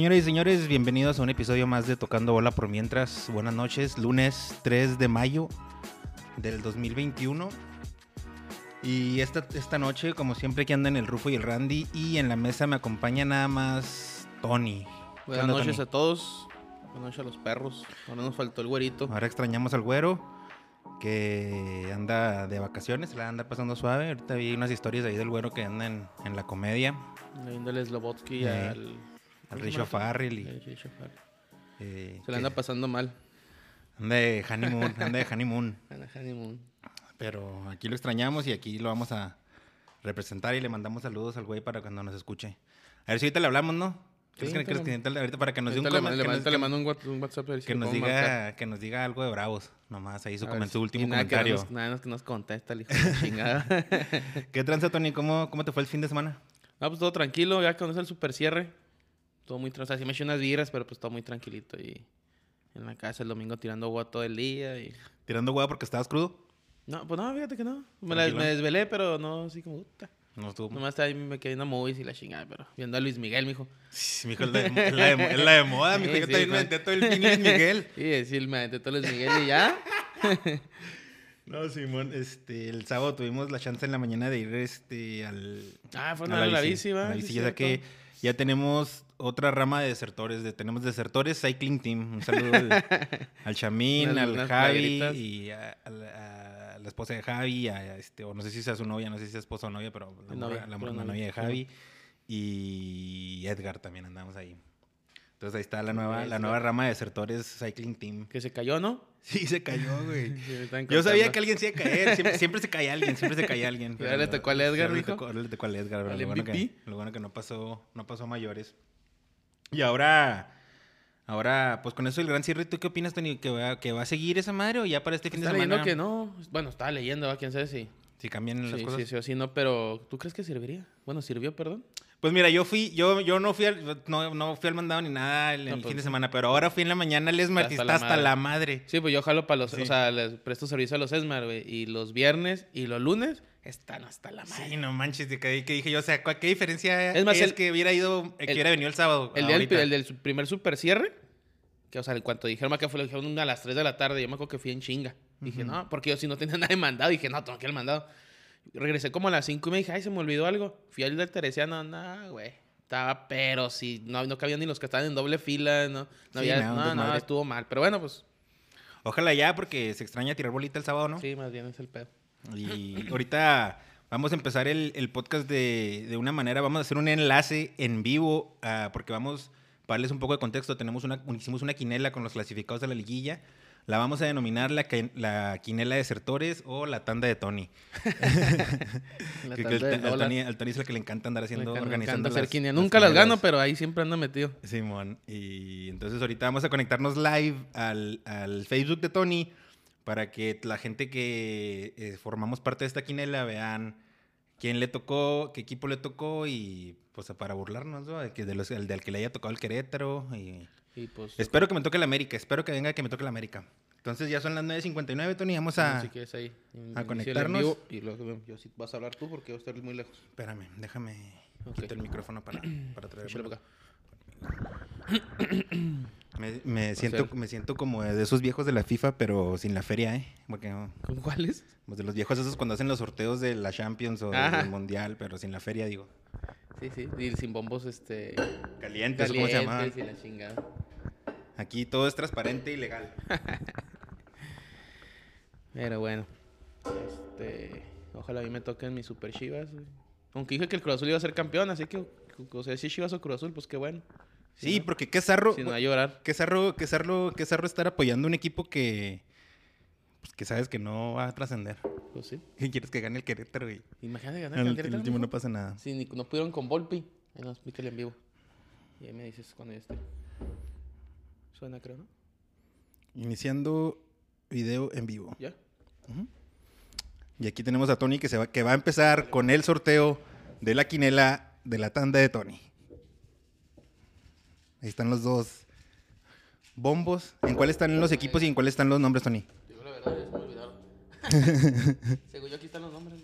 Señoras y señores, bienvenidos a un episodio más de Tocando Bola por Mientras. Buenas noches, lunes 3 de mayo del 2021. Y esta, esta noche, como siempre, que andan el Rufo y el Randy. Y en la mesa me acompaña nada más Tony. ¿Qué Buenas onda, noches Tony? a todos. Buenas noches a los perros. Ahora nos faltó el güerito. Ahora extrañamos al güero, que anda de vacaciones, la anda pasando suave. Ahorita vi unas historias ahí del güero que anda en, en la comedia. Leyéndole Slobotsky Eh, al. Al ¿cómo se Richo? Farrell. Y, Eh, Richo Farrell. eh, Se le que anda pasando mal. anda de honeymoon, anda de honeymoon. Anda honeymoon. Pero aquí lo extrañamos y aquí lo vamos a representar y le mandamos saludos al güey para cuando nos escuche. A ver si ahorita le hablamos, ¿no? ¿Crees que, crees que ahorita para que nos diga un le, le- que le mando un, what- un WhatsApp a ver si que lo nos marcar. diga que nos diga algo de bravos, nomás ahí su, último nada que no comentario. nos- nada más que nos contesta el hijo de chingada. ¿Qué tranza, Tony? ¿Cómo, ¿Cómo te fue el fin de semana? no, pues todo tranquilo. Ya es el super cierre. Todo muy tranquilo. O sea, sí me eché unas birras, pero pues todo muy tranquilito. Y en la casa el domingo tirando agua todo el día. Y... ¿Tirando hueá porque estabas crudo? No, pues no, fíjate que no. Me, la- me desvelé, pero no así como. Puta. No estuvo. Nomás ahí me quedé viendo movies y la chingada, pero viendo a Luis Miguel, mijo. Sí, mijo, es la de, la de- es la de moda, mijo. Sí, Yo sí, también me aventé todo el fin Luis Miguel. Sí, sí, me aventé todo Luis Miguel y ya. No, Simón, este, el sábado tuvimos la chance en la mañana de ir este, al, Ah, fue a una la bici, va. la sí, bici, ya que ya tenemos otra rama de desertores. De, tenemos desertores Cycling Team. Un saludo al, al Chamín, Unas- al unas Javi playeritas. y a, a la, a la esposa de Javi, este, o no sé si sea su novia, no sé si sea esposa o novia, pero la, Novia, la, pura la novia, de. Javi. Y Edgar también andamos ahí. Entonces ahí está la nueva, la nueva rama de desertores Cycling Team. Que se cayó, ¿no? Sí, se cayó, güey. Sí, Yo sabía que alguien se iba a caer. Siempre, siempre se cae alguien, siempre se cae alguien. Ahora le tocó al Edgar, le dijo. tocó- le tocó al Edgar, pero ¿Al lo bueno, que, lo bueno que no pasó, no pasó a mayores. Y ahora, ahora, pues con eso el gran cierre, ¿tú qué opinas, Tony? ¿Que va, que va a seguir esa madre o ya para este fin de semana? leyendo que no. Bueno, estaba leyendo, ¿va? quién sabe si. Si cambian las Sí, cosas. sí, sí, sí, no, pero ¿tú crees que serviría? Bueno, sirvió, perdón. Pues mira, yo fui, yo, yo no fui al, no, no fui al mandado ni nada el, No, el pues, fin de semana, pero ahora fui en la mañana al Esmart y Hasta está la hasta madre. la madre. Sí, pues yo jalo para los. Sí. O sea, les presto servicio a los Esmar, güey. Y los viernes y los lunes están hasta la madre. Sí, no manches, de que, que dije yo, o sea, ¿cuál- ¿qué diferencia Es más, es el- que hubiera ido, que el- hubiera venido el sábado? El, día del, el primer super cierre, que o sea, en cuanto dijeron que fue, lo dijeron a las 3 de la tarde, yo me acuerdo que fui en chinga. Dije, no, porque yo si no tenía nada de mandado, dije, no, tengo que ir al mandado. Regresé como a las 5 y me dije, ay, se me olvidó algo. Fui al del Teresiano, no, güey. Estaba, pero sí, no, no cabían ni los que estaban en doble fila, no, no Sí, había, no, no, no, estuvo mal. Pero bueno, pues, Ojalá ya, porque se extraña tirar bolita el sábado, ¿no? sí, más bien es el pedo. Y ahorita vamos a empezar el, el podcast de, de una manera, vamos a hacer un enlace en vivo, ah, porque vamos, para darles un poco de contexto, tenemos una, hicimos una quinela con los clasificados de la liguilla. La vamos a denominar la, la quinela de desertores o la tanda de Tony. La Que- que tanda el- al. Tony, al Tony es el que le encanta andar haciendo, encanta- organizando hacer las- las Nunca las gano, pero ahí siempre ando metido. Simón. Y entonces ahorita vamos a conectarnos live al, al Facebook de Tony para que la gente que eh, formamos parte de esta quinela vean quién le tocó, qué equipo le tocó y pues para burlarnos, ¿no? De que de los, el del que le haya tocado el Querétaro. Y... Y pues, Espero que me toque el América, espero que venga que me toque el América. Entonces ya son las 9.59, Tony, vamos a... si quieres ahí. in- a conectarnos. Y luego yo sí vas a hablar tú porque yo estoy muy lejos. Espérame, déjame Ok. quitar el micrófono para, para traerlo. Me, me siento, me siento como de esos viejos de la FIFA, pero sin la feria, ¿eh? Porque ¿Con cuáles? Pues de los viejos esos cuando hacen los sorteos de la Champions o Ajá. del Mundial, pero sin la feria, digo. Sí, sí. Y sin bombos, este. Calientes, ¿cómo se llama? calientes y la chingada. Aquí todo es transparente y legal. Pero bueno. Este. Ojalá a mí me toquen mis super chivas. Aunque dije que el Cruz Azul iba a ser campeón, así que. O sea, si Chivas o Cruz Azul, pues qué bueno. Sí, no, porque qué zarro, Si no, a llorar. qué zarro, qué zarro, qué zarro estar apoyando un equipo que, pues, que sabes que no va a trascender. Pues sí. ¿Qué quieres que gane el Querétaro, güey? Imagínate ganar El, el Querétaro, último mijo. no pasa nada. Sí, ni- no pudieron con Volpi. Ahí nos en vivo. Y ahí me dices cuando ya esté. Suena, creo, ¿no? Iniciando video en vivo. ¿Ya? Y aquí tenemos a Tony que, se va, que va a empezar con el sorteo de la quinela de la tanda de Tony. Ahí están los dos bombos. ¿En cuál están los equipos y en cuál están los nombres, Tony? Digo la verdad, me olvidaron. Según yo, aquí están los nombres.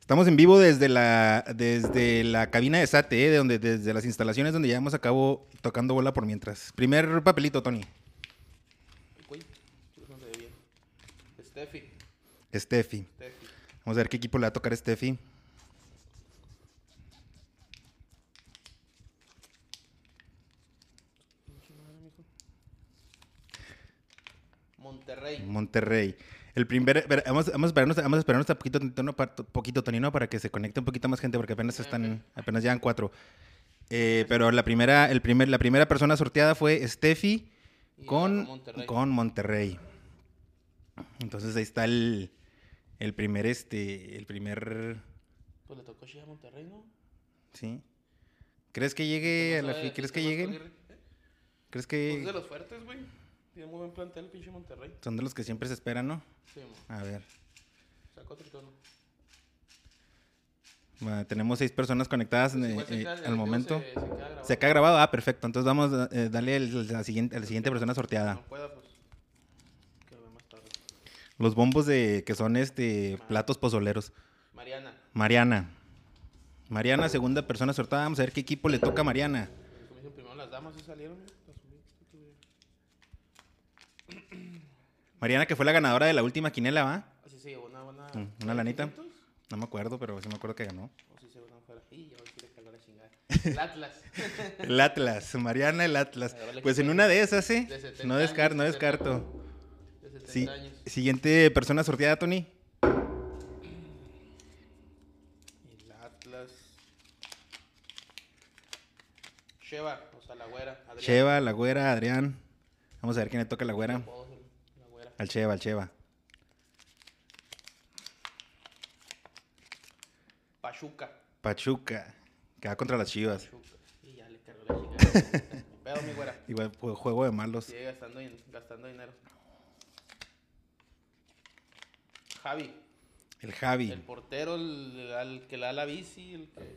Estamos en vivo desde la, desde la cabina de SATE, de donde, desde las instalaciones donde llevamos a cabo tocando bola por mientras. Primer papelito, Tony. Steffi. Steffi. Vamos a ver qué equipo le va a tocar a Steffi. Pinche madre, mijo. Monterrey. Monterrey. El primer, vamos, vamos a esperarnos, vamos a esperarnos a poquito, Tonino, poquito, Tonino, para que se conecte un poquito más gente, porque apenas están, apenas llegan cuatro. Eh, pero la primera, el primer, la primera persona sorteada fue Steffi con, Monterrey. con Monterrey. Entonces ahí está el, el primer, este, el primer, Pues le tocó a Monterrey, ¿no? ¿sí? ¿Crees que llegue a No la ¿Crees que lleguen? ¿Eh? ¿Crees Pues es que de los fuertes, güey. Tiene muy buen plantel el pinche Monterrey. son de los que siempre se esperan, no? Sí, mo. A ver. Sacó otro tono. Bueno, tenemos seis personas conectadas Pues eh, se eh, queda- al momento. Se, se queda grabado. Se queda grabado, ah, perfecto. Entonces vamos a eh, darle el- la siguiente, a la siguiente persona sorteada. No pueda, pues. Que lo más tarde. Los bombos de que son este platos pozoleros. Mariana. Mariana. Mariana, segunda persona sorteada. Vamos a ver qué equipo le toca a Mariana. Primero las damas, ¿sí salieron? ¿no? Las subí, tú, tú, Mariana, que fue la ganadora de la última quinela, ¿va? Así se llevó una. Mm, una lanita. 500? No me acuerdo, pero sí me acuerdo que ganó. O si se van fuera. Y ya quiere calor a chingar. El Atlas. El Atlas, Mariana el Atlas. Pues en una de esas, ¿eh? de 70 No, descar años, no 70. descarto. De 70 Sí. años. Siguiente persona sorteada, Tony. El Atlas. Sheva, o sea, la güera. Adrián. Cheva, la güera, Adrián. Vamos a ver quién le toca a la güera. Apodos, el- La güera. Al Cheva, al Cheva. Pachuca. Pachuca, que va contra las Chivas. Pachuca. Y ya le cargó la pedo, mi güera. Igual fue juego de malos. Sigue gastando, din- gastando dinero. Javi, El Javi. el portero, el, que le da la bici, el que...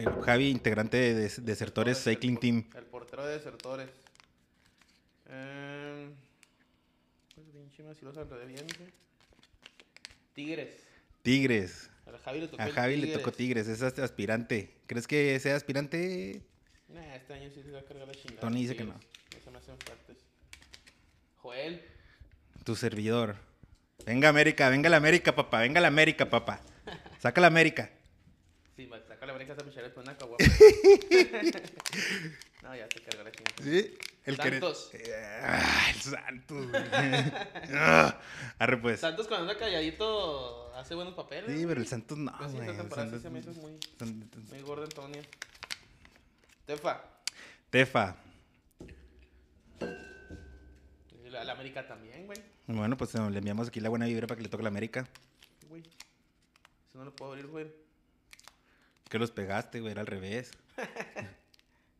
El Javi, integrante de Des- Desertores el Cycling Team. El portero de desertores. Eh, pues bien chima, si los güey. Tigres. Tigres. A Javi le tocó A Javi le tocó Tigres, es aspirante. ¿Crees que sea aspirante? Nah, este año sí se va a cargar la chingada. Tony dice que Tigres. No se me hacen fuertes. Joel. Tu servidor. Venga América, venga la América, papá, venga la América, papá. Saca la América. Sí, saca la brinca a Michelle con una caguama. no, ya te cargó la chingada. Sí. El Santos. Ah, el Santos. güey. Ah, Arre pues. Santos cuando anda calladito hace buenos papeles. Sí, pero el Santos no, güey. esta temporada Santos- se me hizo muy, muy gordo Antonio. Tefa. Tefa. La América también, güey. Bueno, pues eh, le enviamos aquí la buena vibra para que le toque la América. Güey. Eso no lo puedo abrir, güey. Que los pegaste, güey, era al revés.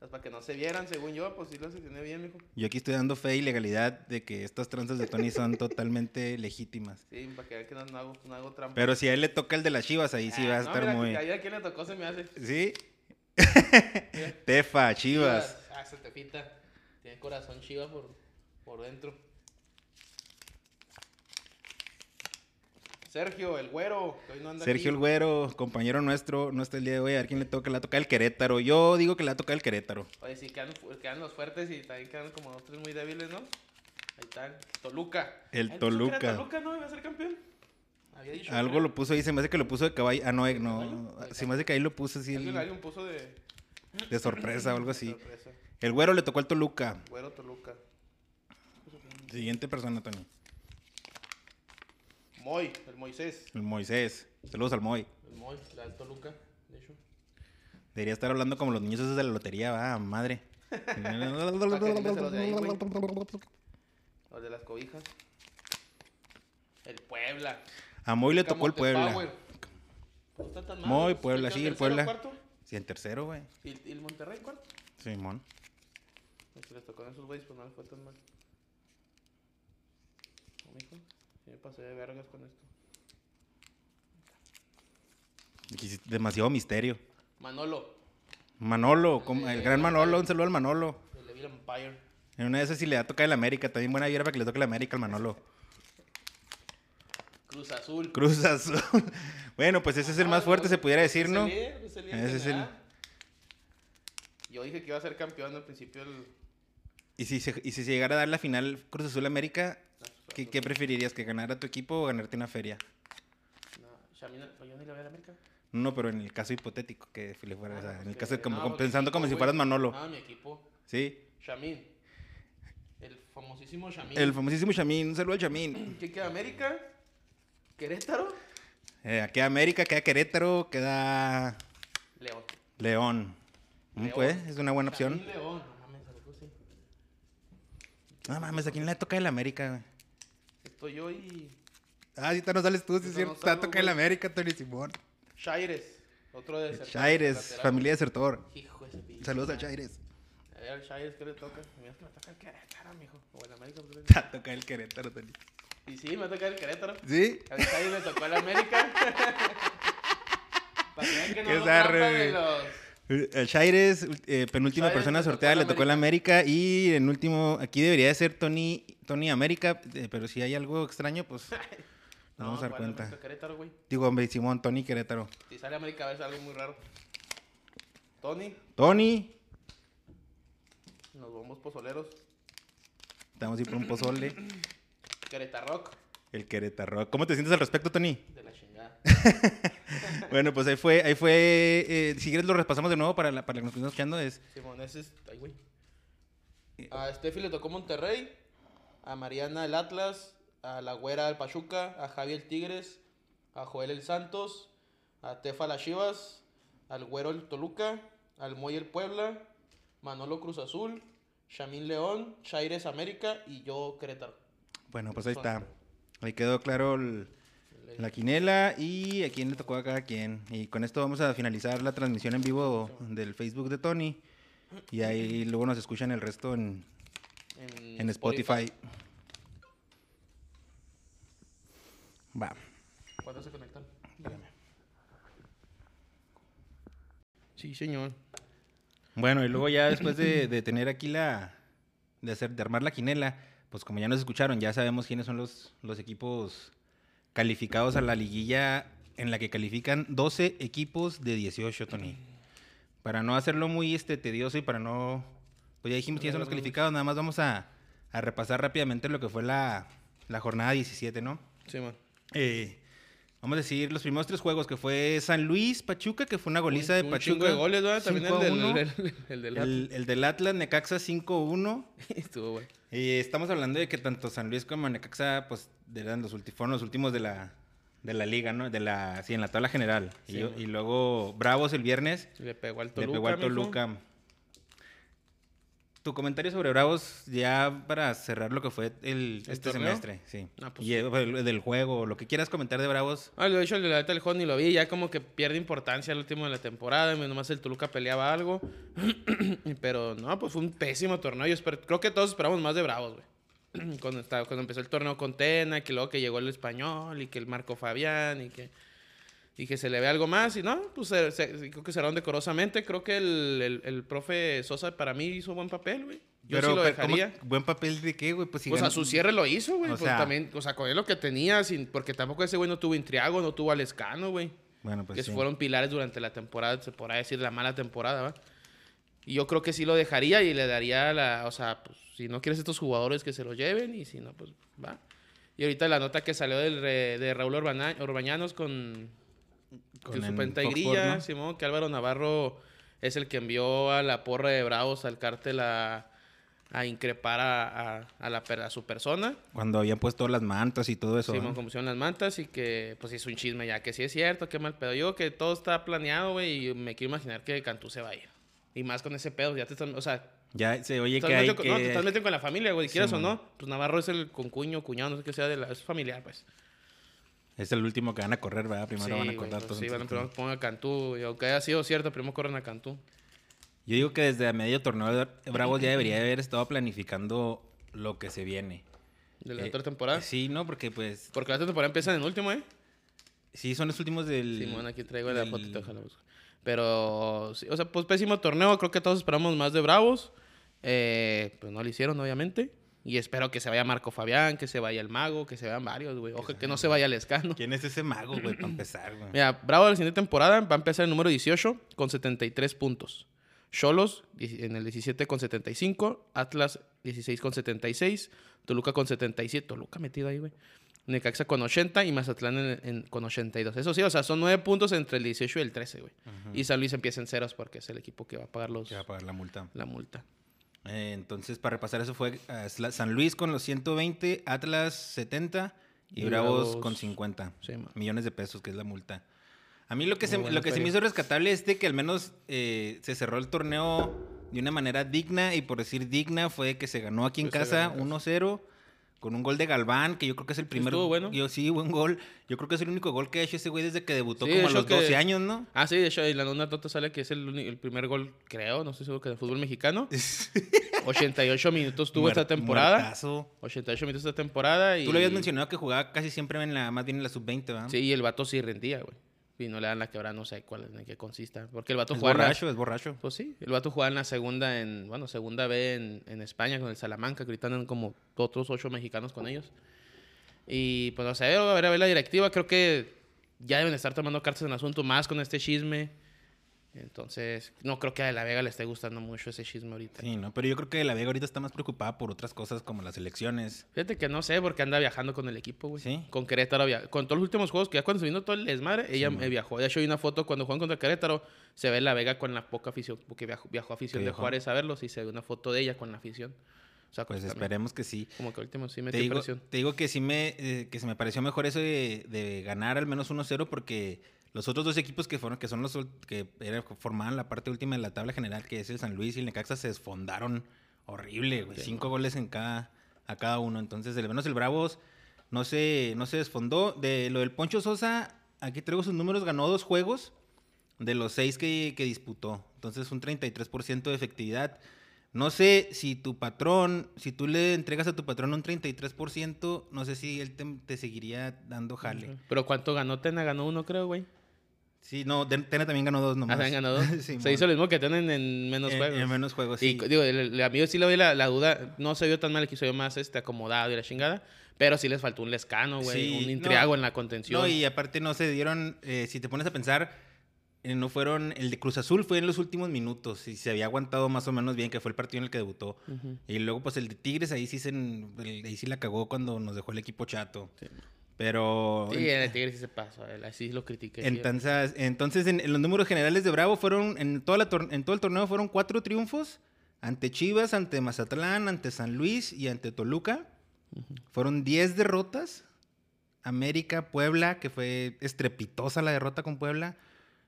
Pues para que no se vieran, según yo, pues sí lo tiene bien, mijo. Yo aquí estoy dando fe y legalidad de que estas tranzas de Tony son totalmente legítimas. Sí, para que vean que no, no hago, no hago trampa. Pero si a él le toca el de las chivas, ahí sí Ah, va a no, estar mira, muy. a quién le tocó se me hace. ¿Sí? Tefa, chivas. Ah, esa tefita. Tiene corazón chiva por, por dentro. Sergio, el güero. que hoy no anda Sergio el. Güero, compañero nuestro, no está el día de hoy. A ver quién le toca. Le toca el Querétaro. Yo digo que le va a tocar el Querétaro. Oye, sí, quedan, quedan los fuertes y también quedan como dos, tres muy débiles, ¿no? Ahí están. Toluca. El Ay, ¿tú crees que Toluca. era Toluca no iba a ser campeón. Había dicho. Algo creo. lo puso ahí, se me hace que lo puso de caballo. Ah, no, eh, no. Se me hace que ahí lo puso así Alguien, el- alguien puso de. de sorpresa o algo así. sorpresa. El Güero le tocó al Toluca. Güero Toluca. Siguiente persona, Tony. Moy, el Moisés. El Moisés. Saludos al Moy. El Moy, la del Toluca, de hecho. Debería estar hablando como los niños esos de la lotería, va, madre. Los de las cobijas. El Puebla. A Moy le tocó el Puebla. Power. No está tan mal, Moy, güey. Puebla, ¿Se sí, el Puebla. cuarto? Sí, en tercero, güey. ¿Y, y el Monterrey cuarto? Simón. Es que les tocó a esos güeyes, pues no les fue tan mal. No, mijo, sí me pasé de vergas con esto. Demasiado misterio. Manolo, Manolo, como- el gran Manolo, un saludo al Manolo. el Evil Empire. En una de esas sí le va a tocar el América. También buena para que le toque el América al Manolo. Cruz Azul. Cruz Azul. bueno, pues ese es el Ah, más fuerte, se pudiera decir, ¿no? Ese es el-. Yo dije que iba a ser campeón al principio del... Y si, se, y si se llegara a dar la final Cruz Azul América, ¿qué, qué preferirías? ¿Que ganara tu equipo o ganarte una feria? No, Shamina, ¿yo ni la voy a América? No, pero en el caso hipotético que le fuera, o sea, en el que- caso como, no, porque pensando equipo, como si fueras Manolo, Ah, mi equipo. ¿sí? Shamin. El famosísimo Shamin. El famosísimo Chamín, un saludo al Chamín. ¿Qué queda? ¿América? ¿Querétaro? Eh, queda América, queda Querétaro, queda León. León. Mm, León. Pues, es una buena Shamin opción. León. No mames, algo así. No mames, ¿a quién le toca el América? güey? Estoy yo y... Ah, ahorita no sales tú, Ahorita es cierto. no Te va a salgo, tocar el. América, Tony Simón. Chaires. Otro de Chaires, lateral. familia de Sertor. Hijo de ese Saludos a madre. Chaires. A ver, al Chaires, ¿qué le toca? Mira que me toca el Querétaro, mijo. O el América. pues, Te va a tocar el Querétaro, Tony. Y sí, me va a tocar el Querétaro. ¿Sí? A ver, Chaires le tocó el América. Para que vean que no Qué nos zarre, de los... El Chaires, eh, penúltima persona sorteada, le tocó el América. Y en último, aquí debería de ser Tony, Tony América, eh, pero si hay algo extraño, pues nos vamos a dar ¿cuál cuenta. Querétaro, güey. Digo, hombre, Simón, Tony Querétaro. Si sale América, a ver, es algo muy raro. Tony, Tony, nos vamos pozoleros. estamos ahí por un pozole. Querétaro, El Querétaro. ¿Cómo te sientes al respecto, Tony? de la chingada. Bueno, pues ahí fue, ahí fue. eh, si quieres lo repasamos de nuevo para, la, para los que nos están escuchando. Es Simón, ese es. Ay, güey. A Steffi le tocó Monterrey. A Mariana el Atlas. A la Güera el Pachuca. A Javi el Tigres. A Joel el Santos. A Tefa las Chivas. Al Güero el Toluca. Al Moy el Puebla. Manolo Cruz Azul. Shamín León. Chaires América. Y yo Querétaro. bueno, pues ahí está. Ahí quedó claro el- la quinela y a quién le tocó a cada quien. Y con esto vamos a finalizar la transmisión en vivo del Facebook de Tony. Y ahí luego nos escuchan el resto en, En, en Spotify. Va. ¿Cuándo se conectan? Dígame. Sí, señor. Bueno, y luego ya después de, de tener aquí la. De, hacer, de armar la quinela, pues como ya nos escucharon, ya sabemos quiénes son los, los equipos calificados a la liguilla en la que califican 12 equipos de 18, Tony. Para no hacerlo muy este, tedioso y para no. Pues ya dijimos quiénes son los calificados, nada más vamos a, a repasar rápidamente lo que fue la, la jornada 17, ¿no? Sí, man. Eh, vamos a decir los primeros tres juegos, que fue San Luis, Pachuca, que fue una goliza de un Pachuca. de goles, ¿verdad? También 5 a el 1. del, el, el del El, el del Atlas, Necaxa 5-1. Estuvo bueno. Y estamos hablando de que tanto San Luis como Necaxa, pues, eran los fueron los últimos de la, de la liga, ¿no? De la, sí, en la tabla general. Sí, y, y luego Bravos el viernes, Le pegó al le Toluca. pegó al mijo. Tu comentario sobre Bravos, ya para cerrar lo que fue el, ¿El este torneo? semestre, sí. Ah, pues y el- el- del juego, lo que quieras comentar de Bravos. Ah, de hecho, el de la juego ni lo vi. Ya como que pierde importancia el último de la temporada. Nomás el Toluca peleaba algo. Pero no, pues fue un pésimo torneo. Yo espero- creo que todos esperamos más de Bravos, güey. Cuando, estaba, cuando empezó el torneo con Tena, que luego que llegó el español y que el Marco Fabián y que, y que se le ve algo más. Y no, pues se- se- creo que cerraron decorosamente. Creo que el, el, el profe Sosa para mí hizo buen papel, güey. Yo sí lo pero, ¿cómo- dejaría. ¿Buen papel de qué, güey? Pues, si Pues a su cierre lo hizo, güey. O Pues sea- también, o sea, con él lo que tenía, sin, porque tampoco ese güey no tuvo Intriago, no tuvo a Lescano, güey. Bueno, pues que sí. fueron pilares durante la temporada, se podrá decir la mala temporada, ¿va? Y yo creo que sí lo dejaría y le daría la, o sea, pues, si no quieres estos jugadores que se los lleven y si no, pues va. Y ahorita la nota que salió del re- de Raúl Urbana- Urbañanos con, Con con su el penta y Fox grilla, Sports, ¿no? Simón, que Álvaro Navarro es el que envió a la porra de Bravos al cártel a, a increpar a, a- a la, a su persona. Cuando habían puesto las mantas y todo eso. Simón, ¿no? como pusieron las mantas y que pues es un chisme ya, que sí es cierto, qué mal pedo. Yo que todo está planeado, güey, y me quiero imaginar que Cantú se va a ir. Y más con ese pedo, ya te están, o sea, Ya se oye que hay con- no, te que... estás metiendo con la familia, güey, quieras o no. Pues Navarro es el concuño, cuñado, no sé qué sea, de la, es familiar, pues. Es el último que van a correr, ¿verdad? Primero Sí, van a correr pues todos. sí, van a entonces, primero poner a Cantú. Y aunque haya sido cierto, primero corren a Cantú. Yo digo que desde a medio torneo Bravos ya debería haber estado planificando lo que se viene. De la Eh, otra temporada. Sí, no, porque pues Porque la otra temporada empieza en el último, ¿eh? sí son los últimos del Simón, aquí traigo la del- fotito, déjala busco. Pero, sí, o sea, pues pésimo torneo. Creo que todos esperamos más de Bravos. Eh, pues no lo hicieron, obviamente. Y espero que se vaya Marco Fabián, que se vaya el Mago, que se vayan varios, güey. Ojo, que no se vaya el Escano. ¿Quién es ese mago, güey, para empezar, güey? Mira, Bravo la siguiente temporada va a empezar el número 18 con 73 puntos. Cholos en el 17 con 75. Atlas 16 con 76. Toluca con 77. Toluca metido ahí, güey. Necaxa con 80 y Mazatlán en- en- con 82. Eso sí, o sea, son 9 puntos entre el 18 y el 13, güey. Y San Luis empieza en ceros porque es el equipo que va a pagar los, Que va a pagar la multa. la multa. Eh, entonces, para repasar, eso fue eh, San Luis con los 120, Atlas 70 y, Y Bravos, Bravos- con 50 Sí, man. millones de pesos, que es la multa. A mí lo que, Muy se, lo que se me hizo rescatable es de que al menos eh, se cerró el torneo de una manera digna y por decir digna fue que se ganó aquí en Pues casa ganó en 1-0 con un gol de Galván, que yo creo que es el primer Estuvo bueno. Yo sí, buen gol. Yo creo que es el único gol que ha hecho ese güey desde que debutó Sí, de como a los que- 12 años, ¿no? Ah, sí, de hecho, en la nota tota sale que es el, uni- el primer gol, creo, no estoy seguro, que del fútbol mexicano. 88 minutos tuvo esta temporada. muertazo. 88 minutos esta temporada. Y... Tú lo habías mencionado que jugaba casi siempre en la, más bien en la sub-20, ¿verdad? Sí, y el vato sí rendía, güey. Y no le dan la quebrada, no sé cuál, en qué consista. Porque el vato Es la- borracho, es borracho. Pues sí, el vato jugaba en la segunda, en, bueno, segunda B en, en España con el Salamanca, andan como otros ocho mexicanos con ellos. Y pues, no sé, a ver, a ver la directiva, creo que ya deben estar tomando cartas en el asunto más con este chisme. Entonces, no creo que a De La Vega le esté gustando mucho ese chisme ahorita. Sí, ¿no? Pero yo creo que La Vega ahorita está más preocupada por otras cosas como las elecciones. Fíjate que no sé, porque anda viajando con el equipo, güey. ¿Sí? Con Querétaro, con todos los últimos juegos, que ya cuando se vino todo el desmadre, ella eh, viajó. De hecho, hay una foto cuando juegan contra Querétaro, se ve La Vega con la poca afición, porque viajó, viajó afición de viajó. Juárez a verlos y se ve una foto de ella con la afición. O sea, Pues también, esperemos que sí. Como que último sí Te metió digo, presión. te digo que sí me, eh, que se me pareció mejor eso de, de ganar al menos 1-0 porque los otros dos equipos que fueron, que son los que formaban la parte última de la tabla general, que es el San Luis y el Necaxa, se desfondaron horrible, güey. Sí, Cinco goles en cada, a cada uno. Entonces, al menos el Bravos no se, no se desfondó. De lo del Poncho Sosa, aquí traigo sus números, ganó dos juegos de los seis que, que disputó. Entonces, un 33% de efectividad. No sé si tu patrón, si tú le entregas a tu patrón un 33%, no sé si él te, te seguiría dando jale. Pero ¿cuánto ganó Tena? Ganó uno, creo, güey. Sí, no, Tena también ganó dos Ah, nomás. también ganó dos. Sí, se hizo lo mismo que Tenen en menos en, juegos. en menos juegos, Y sí. digo, el, el amigo sí le doy la, la duda, no se vio tan mal, quiso yo más este, acomodado y la chingada, pero sí les faltó un lescano, güey, Sí, un no. intriago en la contención. No, y aparte no se dieron, eh, si te pones a pensar, eh, no fueron, el de Cruz Azul fue en los últimos minutos y se había aguantado más o menos bien, que fue el partido en el que debutó. Y luego, pues el de Tigres, ahí sí, se, ahí sí la cagó cuando nos dejó el equipo chato. Pero... Sí, en el Tigre sí se pasó, él, así lo critiqué. Entonces, entonces en, en los números generales de Bravo fueron, en, toda la en todo el torneo fueron cuatro triunfos ante Chivas, ante Mazatlán, ante San Luis y ante Toluca. Fueron 10 derrotas. América, Puebla, que fue estrepitosa la derrota con Puebla.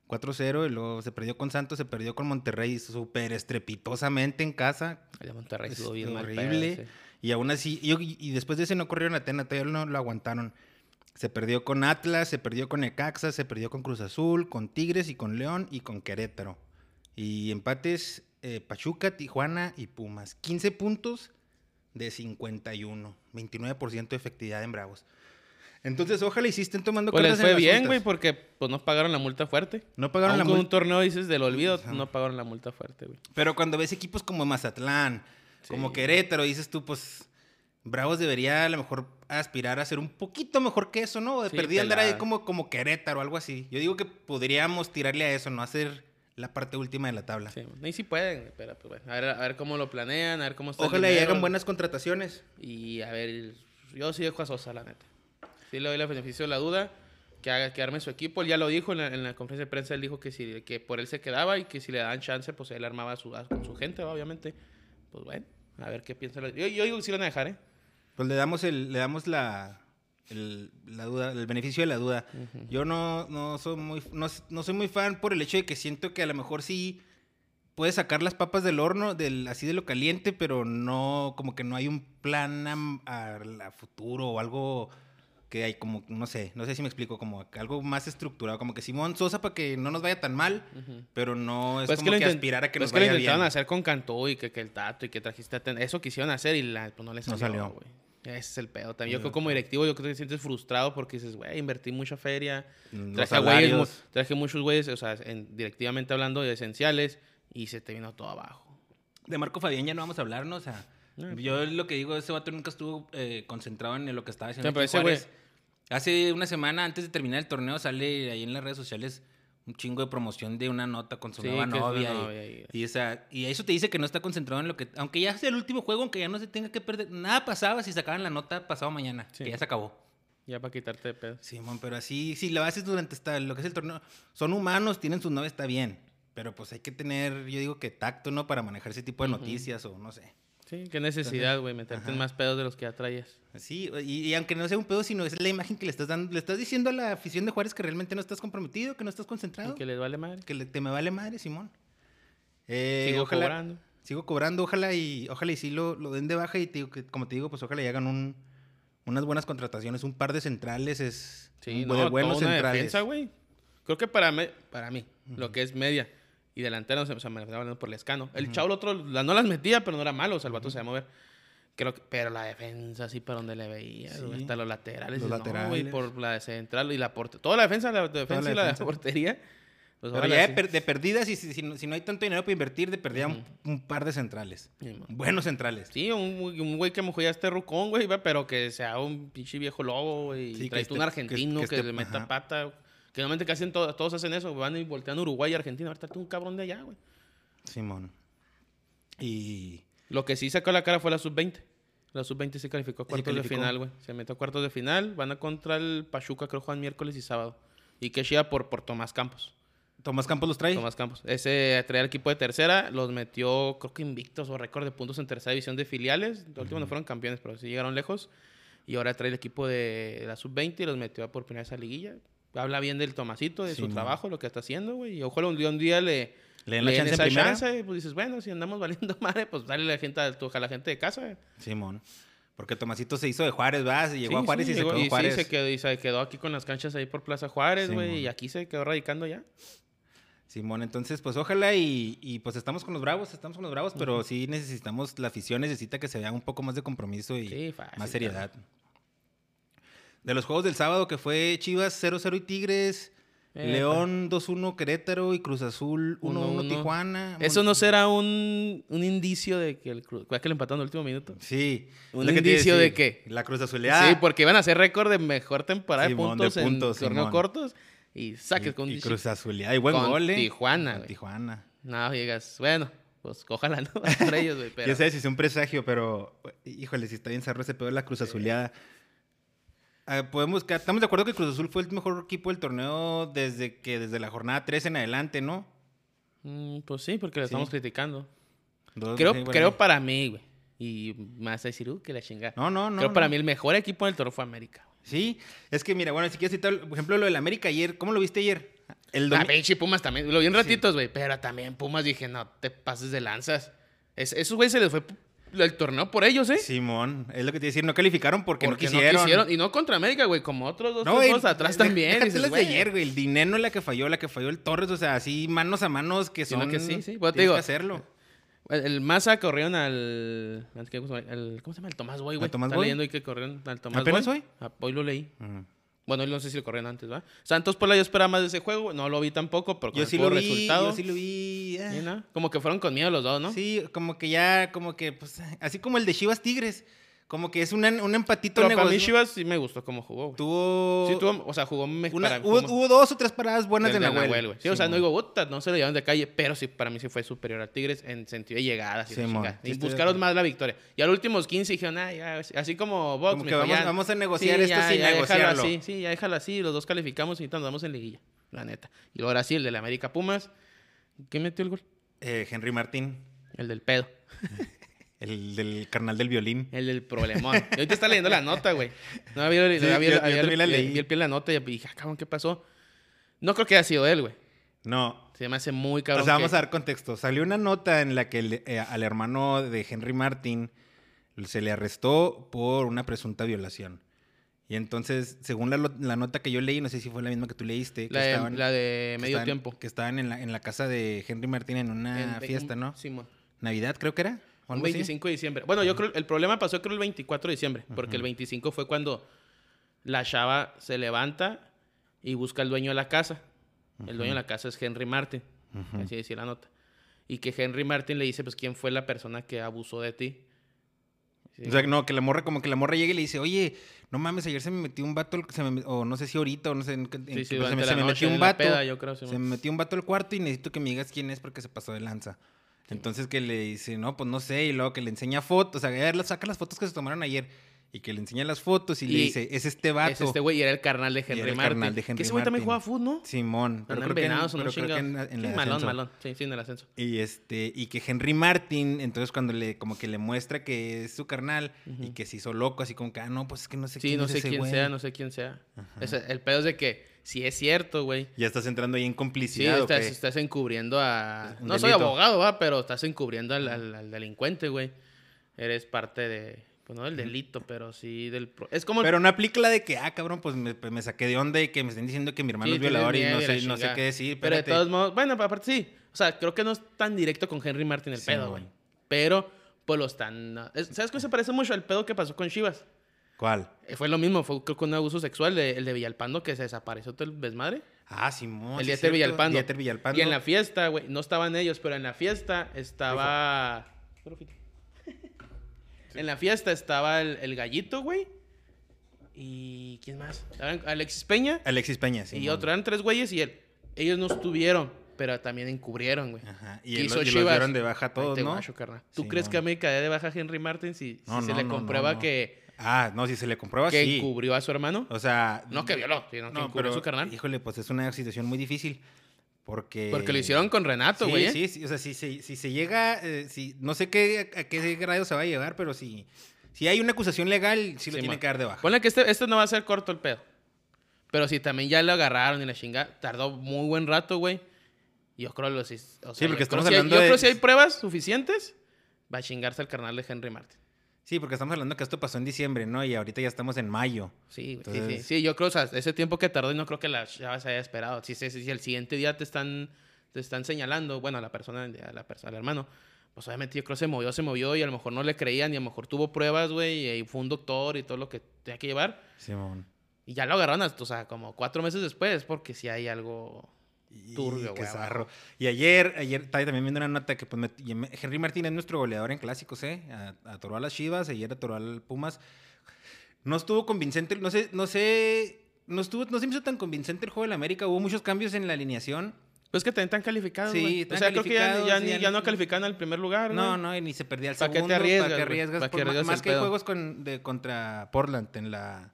4-0 y luego se perdió con Santos, se perdió con Monterrey súper estrepitosamente en casa. El de Monterrey Es estuvo bien mal horrible. pedo, sí. Y aún así, y, y después de ese no corrieron a Tena, todavía no lo aguantaron. Se perdió con Atlas, se perdió con Necaxa, se perdió con Cruz Azul, con Tigres y con León y con Querétaro. Y empates eh, Pachuca, Tijuana y Pumas. 15 puntos de 51. 29% de efectividad en Bravos. Entonces, ojalá y sí estén tomando Pues les en fue bien, güey, porque pues no pagaron la multa fuerte. No pagaron Aún la con un multa. torneo, dices, del olvido, Ajá. no pagaron la multa fuerte, güey. Pero cuando ves equipos como Mazatlán, como. Querétaro, dices tú, pues Bravos debería a lo mejor aspirar a ser un poquito mejor que eso, ¿no? De Sí, perdida andar ahí como, como Querétaro o algo así. Yo digo que podríamos tirarle a eso, no hacer la parte última de la tabla. Sí, y sí pueden, pero pues bueno, a ver, a ver cómo lo planean, a ver cómo está Ojalá y hagan buenas contrataciones. Y a ver, yo sí dejo a Sosa, la neta. Sí le doy el beneficio de la duda, que haga que arme su equipo. Él ya lo dijo en la, en la conferencia de prensa, él dijo que, si, que por él se quedaba y que si le daban chance, pues él armaba su, con su gente, obviamente. Pues bueno, a ver qué piensa. Yo, yo digo que sí lo van a dejar, ¿eh? Pues le damos el, le damos la, el, la duda, el beneficio de la duda. Yo no, no soy muy, no, no soy muy fan por el hecho de que siento que a lo mejor sí puede sacar las papas del horno, del, así de lo caliente, pero no, como que no hay un plan a, a- a futuro o algo que hay como, no sé, no sé si me explico, como algo más estructurado, como que Simón Sosa para que no nos vaya tan mal, pero no es Pues como que, que, aspirar a que pues nos que lo vaya intentaron bien. hacer con Cantú y que, que el Tato y que trajiste a Ten- Eso quisieron hacer y la, pues no les No salió, salió. güey. Ese es el pedo. También yo creo como directivo, yo creo que te sientes frustrado porque dices, güey, invertí mucha feria. Los Traje, a güeyes traje muchos güeyes, o sea, en- directivamente hablando de esenciales y se te vino todo abajo. De Marco Fabián ya no vamos a hablar, ¿no? O sea, No, yo lo que digo, ese vato nunca estuvo eh, concentrado en lo que estaba haciendo. Sí, pero ese güey-. Hace una semana antes de terminar el torneo sale ahí en las redes sociales un chingo de promoción de una nota con su Sí, nueva novia. y- novia y- y, esa, y eso te dice que no está concentrado en lo que... Aunque ya sea el último juego, aunque ya no se tenga que perder... Nada pasaba si sacaban la nota pasado mañana, Sí. que ya se acabó. Ya para quitarte de pedo. Simón, pero así, si la haces durante esta, lo que es el torneo, son humanos, tienen sus novias, está bien. Pero pues hay que tener, yo digo que tacto, ¿no? Para manejar ese tipo de noticias o no sé. Sí, qué necesidad, güey, meterte en más pedos de los que ya traías. Sí, y, y aunque no sea un pedo, sino es la imagen que le estás dando, le estás diciendo a la afición de Juárez que realmente no estás comprometido, que no estás concentrado, Y que les vale madre. que le- te me vale madre, Simón. Eh, Sigo ojalá- cobrando. Sigo cobrando, ojalá y ojalá y sí lo, lo den de baja y te digo que, como te digo, pues ojalá y hagan un, unas buenas contrataciones, un par de centrales es Sí, un no, de toda buenos una centrales. defensa, güey. Creo que para, me- para mí, lo que es media y me estaba hablando por el escano. El chavo, el otro, la- no las metía, pero no era malo, o sea, el vato se va a mover. Creo que, pero la defensa, sí, para donde le veía, Sí. hasta los laterales. Los no, laterales. por la central y la portería. Toda la defensa, la defensa la y la defensa. portería. Pues Pero ya de, per- de perdidas, y si, si no, si no hay tanto dinero para invertir, de perdida un, un par de centrales. Sí. Buenos centrales. Sí, un, güey- un güey que mejor ya esté rucón, güey, pero que sea un pinche viejo lobo, güey. Sí, y esté- un que- argentino que, que le meta pata. Que normalmente casi en to- todos hacen eso, van y voltean a Uruguay y Argentina. Ahorita tú un cabrón de allá, güey. Simón. Y Lo que sí sacó la cara fue la sub-20. La sub-20 sí calificó a cuartos de final, güey. Se metió a cuartos de final. Van a contra el Pachuca, creo, juegan miércoles y sábado. Y que chida por, por Tomás Campos. Tomás Campos los trae. Tomás Campos. Ese traía el equipo de tercera, los metió, creo que invictos o récord de puntos en tercera división de filiales. De último no fueron campeones, pero sí llegaron lejos. Y ahora trae el equipo de la sub-20 y los metió por primera vez a liguilla. Habla bien del Tomasito, de Sí, su man. trabajo, lo que está haciendo, güey. Y ojalá un día, un día le, Le den la chance en esa primera. chance, y pues dices, bueno, si andamos valiendo madre, pues dale a la gente, a la gente de casa. güey. Simón. Porque Tomasito se hizo de Juárez, ¿verdad? Se llegó Sí, a Juárez y se llegó- quedó en Juárez. Se quedó, y se quedó aquí con las canchas ahí por Plaza Juárez, güey. y aquí se quedó radicando ya. Simón, entonces, pues ojalá y, y, pues estamos con los bravos, estamos con los bravos, pero sí necesitamos, la afición necesita que se vea un poco más de compromiso y Sí, fácil, más seriedad. De los juegos del sábado que fue Chivas 0-0 y Tigres. León 2-1 Querétaro y Cruz Azul 1-1 1-1. Tijuana. Eso Mon- no será un, un indicio de que el Cruz. ¿Cuál que le empataron en el último minuto? Sí. ¿Un lo que indicio de qué? La Cruz Azuleada. Sí, porque iban a hacer récord de mejor temporada Simón, de de puntos, puntos, en torneos cortos. Y saques con y, y un Cruz Azuleada. Y buen con gol, ¿eh? Tijuana, Con güey. Tijuana. No, llegas. Bueno, pues ojalá no para ellos, güey. Pero... Ya sé si es un presagio, pero híjole, si está bien cerrado ese pedo de la Cruz Azuleada. Ah, podemos, estamos de acuerdo que Cruz Azul fue el mejor equipo del torneo desde que desde la jornada 3 en adelante, ¿no? Mm, pues sí, porque lo Sí. estamos criticando. Dos- Creo, sí, creo para mí, güey. Y vas a decir, uh, que la chingada. No, no, no. creo para no. mí el mejor equipo del torneo fue América. Sí, es que mira, bueno, si quieres citar, por ejemplo, lo del América ayer, ¿cómo lo viste ayer? El Ah, domi- pinche Pumas también. Lo vi en ratitos, güey. Pero también Pumas dije, no te pases de lanzas. Es, esos güey se les fue el torneo por ellos, ¿eh? Simón, es lo que te iba a decir, no calificaron porque, Porque no quisieron. Y no contra América, güey. Como otros dos No, juegos atrás de- también. dices, de ayer, güey. El dinero es la que falló, la que falló el Torres, o sea, así manos a manos que Sino son. que sí, sí, pues te digo, que hacerlo. El, el Maza corrieron al. al- ¿Cómo se llama? El, ¿cómo se llama? El Tomás Boy, güey. ¿Al Tomás Está Boy? leyendo ahí que corrieron al Tomás ¿Apenas Boy. hoy? Ah, Hoy lo leí. Ujú. Bueno, hoy no sé si lo corrieron antes, ¿va? Santos Puebla yo esperaba más de ese juego. No lo vi tampoco, pero con Yo sí lo vi, resultado. yo sí lo vi. ah. Como que fueron con miedo los dos, ¿no? Sí, como que ya, como que, pues, así como el de Chivas Tigres, como que es un, un empatito Pero para mí negocio. Chivas sí me gustó cómo jugó, güey. Tuvo, Sí, tuvo, o sea, jugó me- una- para hubo, como- hubo dos o tres paradas buenas de de Nahuel. Nahuel, güey. Sí, o sea, no digo, puta, no se lo llevaron de calle, pero sí, para mí sí fue superior a Tigres en sentido de llegadas la sí y de buscaron más la victoria. Y a los últimos 15 dijeron, ah, ya, así como Box, Como que vamos- ya- vamos a negociar esto ya, sin ya negociarlo. así, sí, ya déjalo así, los dos calificamos y nos damos en liguilla, la neta. Y luego ahora sí, el del América Pumas, ¿quién metió el gol? Eh, Henry Martín, El del pedo, el del carnal del violín. el del problemón. Y ahorita está leyendo la nota, güey. No había, Sí, había- yo- yo había- también la vi- leí. vi el pie de la nota y dije, ah, cabrón, ¿qué pasó? No creo que haya sido él, güey. No, Se me hace muy cabrón. o sea, vamos que- a dar contexto. Salió una nota en la que el- eh, al hermano de Henry Martín se le arrestó por una presunta violación. Y entonces, según la, nota que yo leí, no sé si fue la misma que tú leíste, que La de, estaban, la de que medio estaban- tiempo. que estaban en la, en la casa de Henry Martin en una En- fiesta, ¿no? Sí. Navidad creo que era. Un algo así. 25 de diciembre. Bueno, yo creo el problema pasó creo el 24 de diciembre, porque el 25 fue cuando la chava se levanta y busca al dueño de la casa. El dueño de la casa es Henry Martin, así decía la nota. Y que Henry Martin le dice, pues, ¿quién fue la persona que abusó de ti? Sí. O sea, no, que la morra, como que la morra llega y le dice, oye, no mames, ayer se me metió un vato, al- se me- o no sé si ahorita, o no sé, en Sí, sí, se me, se me metió un vato, peda, creo, se me metió un vato al cuarto y necesito que me digas quién es porque se pasó de lanza. Entonces que le dice, no, pues no sé, y luego que le enseña fotos, o sea, saca las fotos que se tomaron ayer, y que le enseña las fotos y, le Y dice, es este vato. Es este güey y era el carnal de Henry Martin. carnal de que Henry ese güey también juega fútbol, ¿no? Simón, pero Andan creo que en, venados, ¿no? pero creo que en, Chingados. en Sí, el malón, ascenso. malón. Sí, sí, en el ascenso. Y este, y que Henry Martin, entonces cuando le, como que le muestra que es su carnal y que se hizo loco, así como que, ah, no, pues es que no sé Sí, quién no es sé ese quién güey". sea, no sé quién sea. El pedo es de que si es cierto, güey. Ya estás entrando ahí en Sí, complicidad, ¿o estás, encubriendo a... No soy abogado, va, pero estás encubriendo al, al- al delincuente, güey. Eres parte de... Pues no del delito, pero sí del... pro- Es como... el- Pero no aplica la de que, ah, cabrón, pues me, pues me saqué de onda y que me estén diciendo que mi hermano Sí, es violador y no sé, no sé qué decir. Pero de todos modos... Bueno, aparte sí. O sea, creo que no es tan directo con Henry Martin el Sí, pedo, güey. Pero, pues lo están... es- ¿Sabes qué se parece mucho al pedo que pasó con Chivas? ¿Cuál? Eh, Fue lo mismo, fue creo que un abuso sexual, de- el de Villalpando, que se desapareció todo el desmadre. Ah, Simón. el sí, Dieter Villalpando. Dieter Villalpando. Y en la fiesta, güey, no estaban ellos, pero en la fiesta estaba... En la fiesta estaba el, el gallito, güey. Y... ¿Quién más? Alexis Peña Alexis Peña, sí. y otro. Eran tres güeyes y él. Ellos no estuvieron, pero también encubrieron, güey. Ajá. ¿Qué Y, él- hizo y los dieron de baja a todos, ¿no? ¿Tú Sí, crees no. que América dé de baja a Henry Martin si, se le comprueba que, Ah, no, si se le comprueba, que sí. encubrió a su hermano? O sea... No que violó, sino que encubrió a su carnal. Híjole, pues es una situación muy difícil. Porque... Porque lo hicieron con Renato, Sí, güey. ¿eh? sí, sí, o sea, si, si, si se llega, eh, si, no sé qué, a qué grado se va a llevar, pero si, si hay una acusación legal, sí lo Sí, tiene man. que dar de baja. Ponle que este, este no va a ser corto el pedo. Pero si también ya lo agarraron y la chinga, tardó muy buen rato, güey. Yo creo sí. O sea, Sí, porque yo estamos creo si hay- hablando Yo de- creo que si hay pruebas suficientes, va a chingarse el carnal de Henry Martin. Sí, porque estamos hablando que esto pasó en diciembre, ¿no? Y ahorita ya estamos en mayo. Sí, sí, sí. Sí, yo creo, o sea, ese tiempo que tardó y no creo que la chava se haya esperado. Si, si, si el siguiente día te están, te están señalando, bueno, a la persona, a la persona, al hermano, pues obviamente yo creo que se movió, se movió y a lo mejor no le creían y a lo mejor tuvo pruebas, güey, y fue un doctor y todo lo que tenía que llevar. Simón. Y ya lo agarraron hasta, o sea, como cuatro meses después, porque si hay algo... Y- Turbio, qué zarro. Y ayer, ayer estaba también viendo una nota que pues, me- Henry Martín es nuestro goleador en clásicos, ¿eh? A- Atoró a las Chivas, ayer atoró al Pumas. No estuvo convincente, no sé, no sé, no estuvo, no se me hizo tan convincente el juego del América. Hubo muchos cambios en la alineación. Pues que también están calificados, Sí, están O sea, creo que ya, no- ya no califican al primer lugar, No, güey. no, y ni se perdía el ¿Pa' qué te segundo. arriesgas, ¿Para qué arriesgas? ¿Pa' qué Por arriesgas más que hay pedo? juegos con, de, contra Portland en la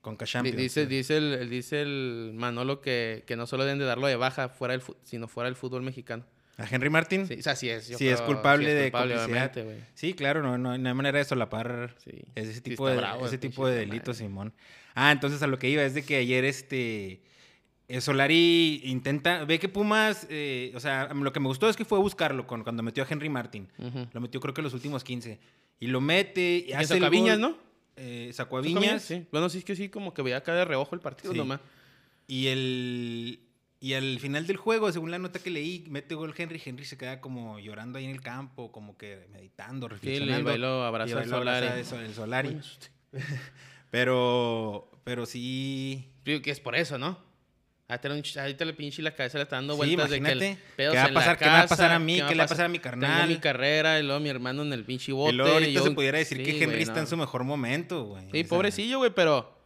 Conca Champions. Dice, dice, el, el- dice el Manolo que, que no solo deben de darlo de baja fuera fu- sino fuera del fútbol mexicano. ¿A Henry Martín? Sí, Sí, o sea, sí es. yo Sí, es culpable sí es de culpable, güey. claro, no, no, no hay manera de solapar Sí. ese Sí tipo, de, bravo ese el tipo de delitos, güey. Simón. Ah, entonces a lo que iba es de que ayer este... eh, Solari intenta, ve que Pumas, eh, o sea, lo que me gustó es que fue a buscarlo con, cuando metió a Henry Martin. Lo metió creo que los últimos 15. Y lo mete y Y hace el gol. ¿no? Eh, sacó a ¿Sacó a Viñas. Sí. Bueno, sí es que sí, como que veía acá de reojo el partido Sí. nomás. Y el y al final del juego, según la nota que leí, mete gol Henry. Henry se queda como llorando ahí en el campo, como que meditando, Sí, reflexionando. le bailó Y abrazo al Solari. el Solari. Bueno, sí. Pero, pero sí. Digo que es por eso, ¿no? Ch- ahorita le pinche la cabeza le está dando Sí, vueltas de que ¿Qué va a pasar? ¿Qué me va a pasar a mí? ¿Qué le va a pasar a mi Tengo carnal? mi carrera y luego mi hermano en el pinche bote. y luego ahorita yo- se pudiera decir Sí, que Henry está no. en su mejor momento, güey. Sí, pobrecillo, güey, pero...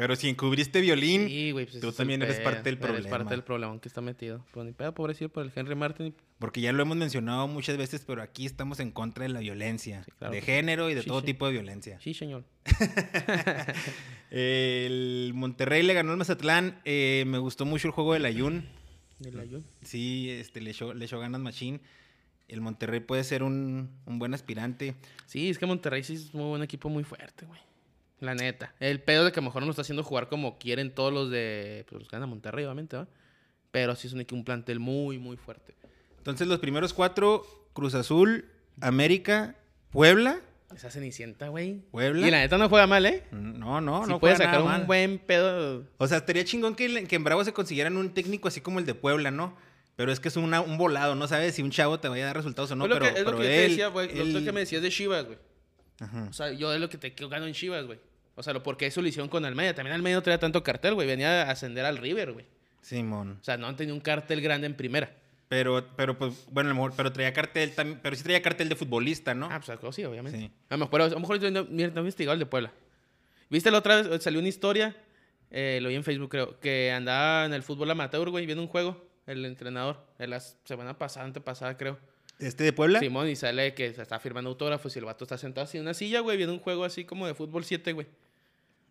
Pero si encubriste violín, Sí, pues tú también eres pedo, parte del Eres problema. parte del problema que está metido. Pues ni pedo, pobrecillo, por el Henry Martin. porque ya lo hemos mencionado muchas veces, pero aquí estamos en contra de la violencia, Sí, claro de género y de Sí, todo tipo de violencia. Sí, señor. El Monterrey le ganó al Mazatlán. eh, me gustó mucho el juego del Ayun. Del Ayun. Sí, este, le echó, le echó ganas Machín. El Monterrey puede ser un, un buen aspirante. Sí, es que Monterrey sí es muy buen equipo, muy fuerte, güey. La neta. El pedo de que a lo mejor no lo está haciendo jugar como quieren todos los de... Pues los que ganan Monterrey, obviamente, ¿va? Pero sí es un, un plantel muy, muy fuerte. Entonces, los primeros cuatro: Cruz Azul, América, Puebla Esa cenicienta, güey. Puebla. Y la neta no juega mal, ¿eh? No, no, sí no puede sacar nada un mal. buen pedo. O sea, estaría chingón que, que en Bravo se consiguieran un técnico así como el de Puebla, ¿no? Pero es que es una- un volado, no sabes si un chavo te vaya a dar resultados o no, es lo pero, que, es lo que yo te él- decía, güey. Lo él- que me decías de Chivas, güey. Ajá. O sea, yo es lo que te que gano en Chivas, güey. O sea, lo, porque eso lo hicieron con Almeida. También Almeida no traía tanto cartel, güey. Venía a ascender al River, güey. Simón. O sea, no han tenido un cartel grande en primera. Pero, pero, pues, bueno, a lo mejor, pero traía cartel también, pero sí traía cartel de futbolista, ¿no? Ah, pues sí, obviamente. Sí. A lo mejor, a lo mejor yo no, mira, no investigado el de Puebla. ¿Viste la otra vez? Salió una historia, eh, lo vi en Facebook, creo, que andaba en el fútbol amateur, güey, viendo un juego, el entrenador, en la semana pasada, antepasada, creo. ¿Este de Puebla? Simón, y sale que se está firmando autógrafos y el vato está sentado así en una silla, güey, viendo un juego así como de fútbol 7, güey.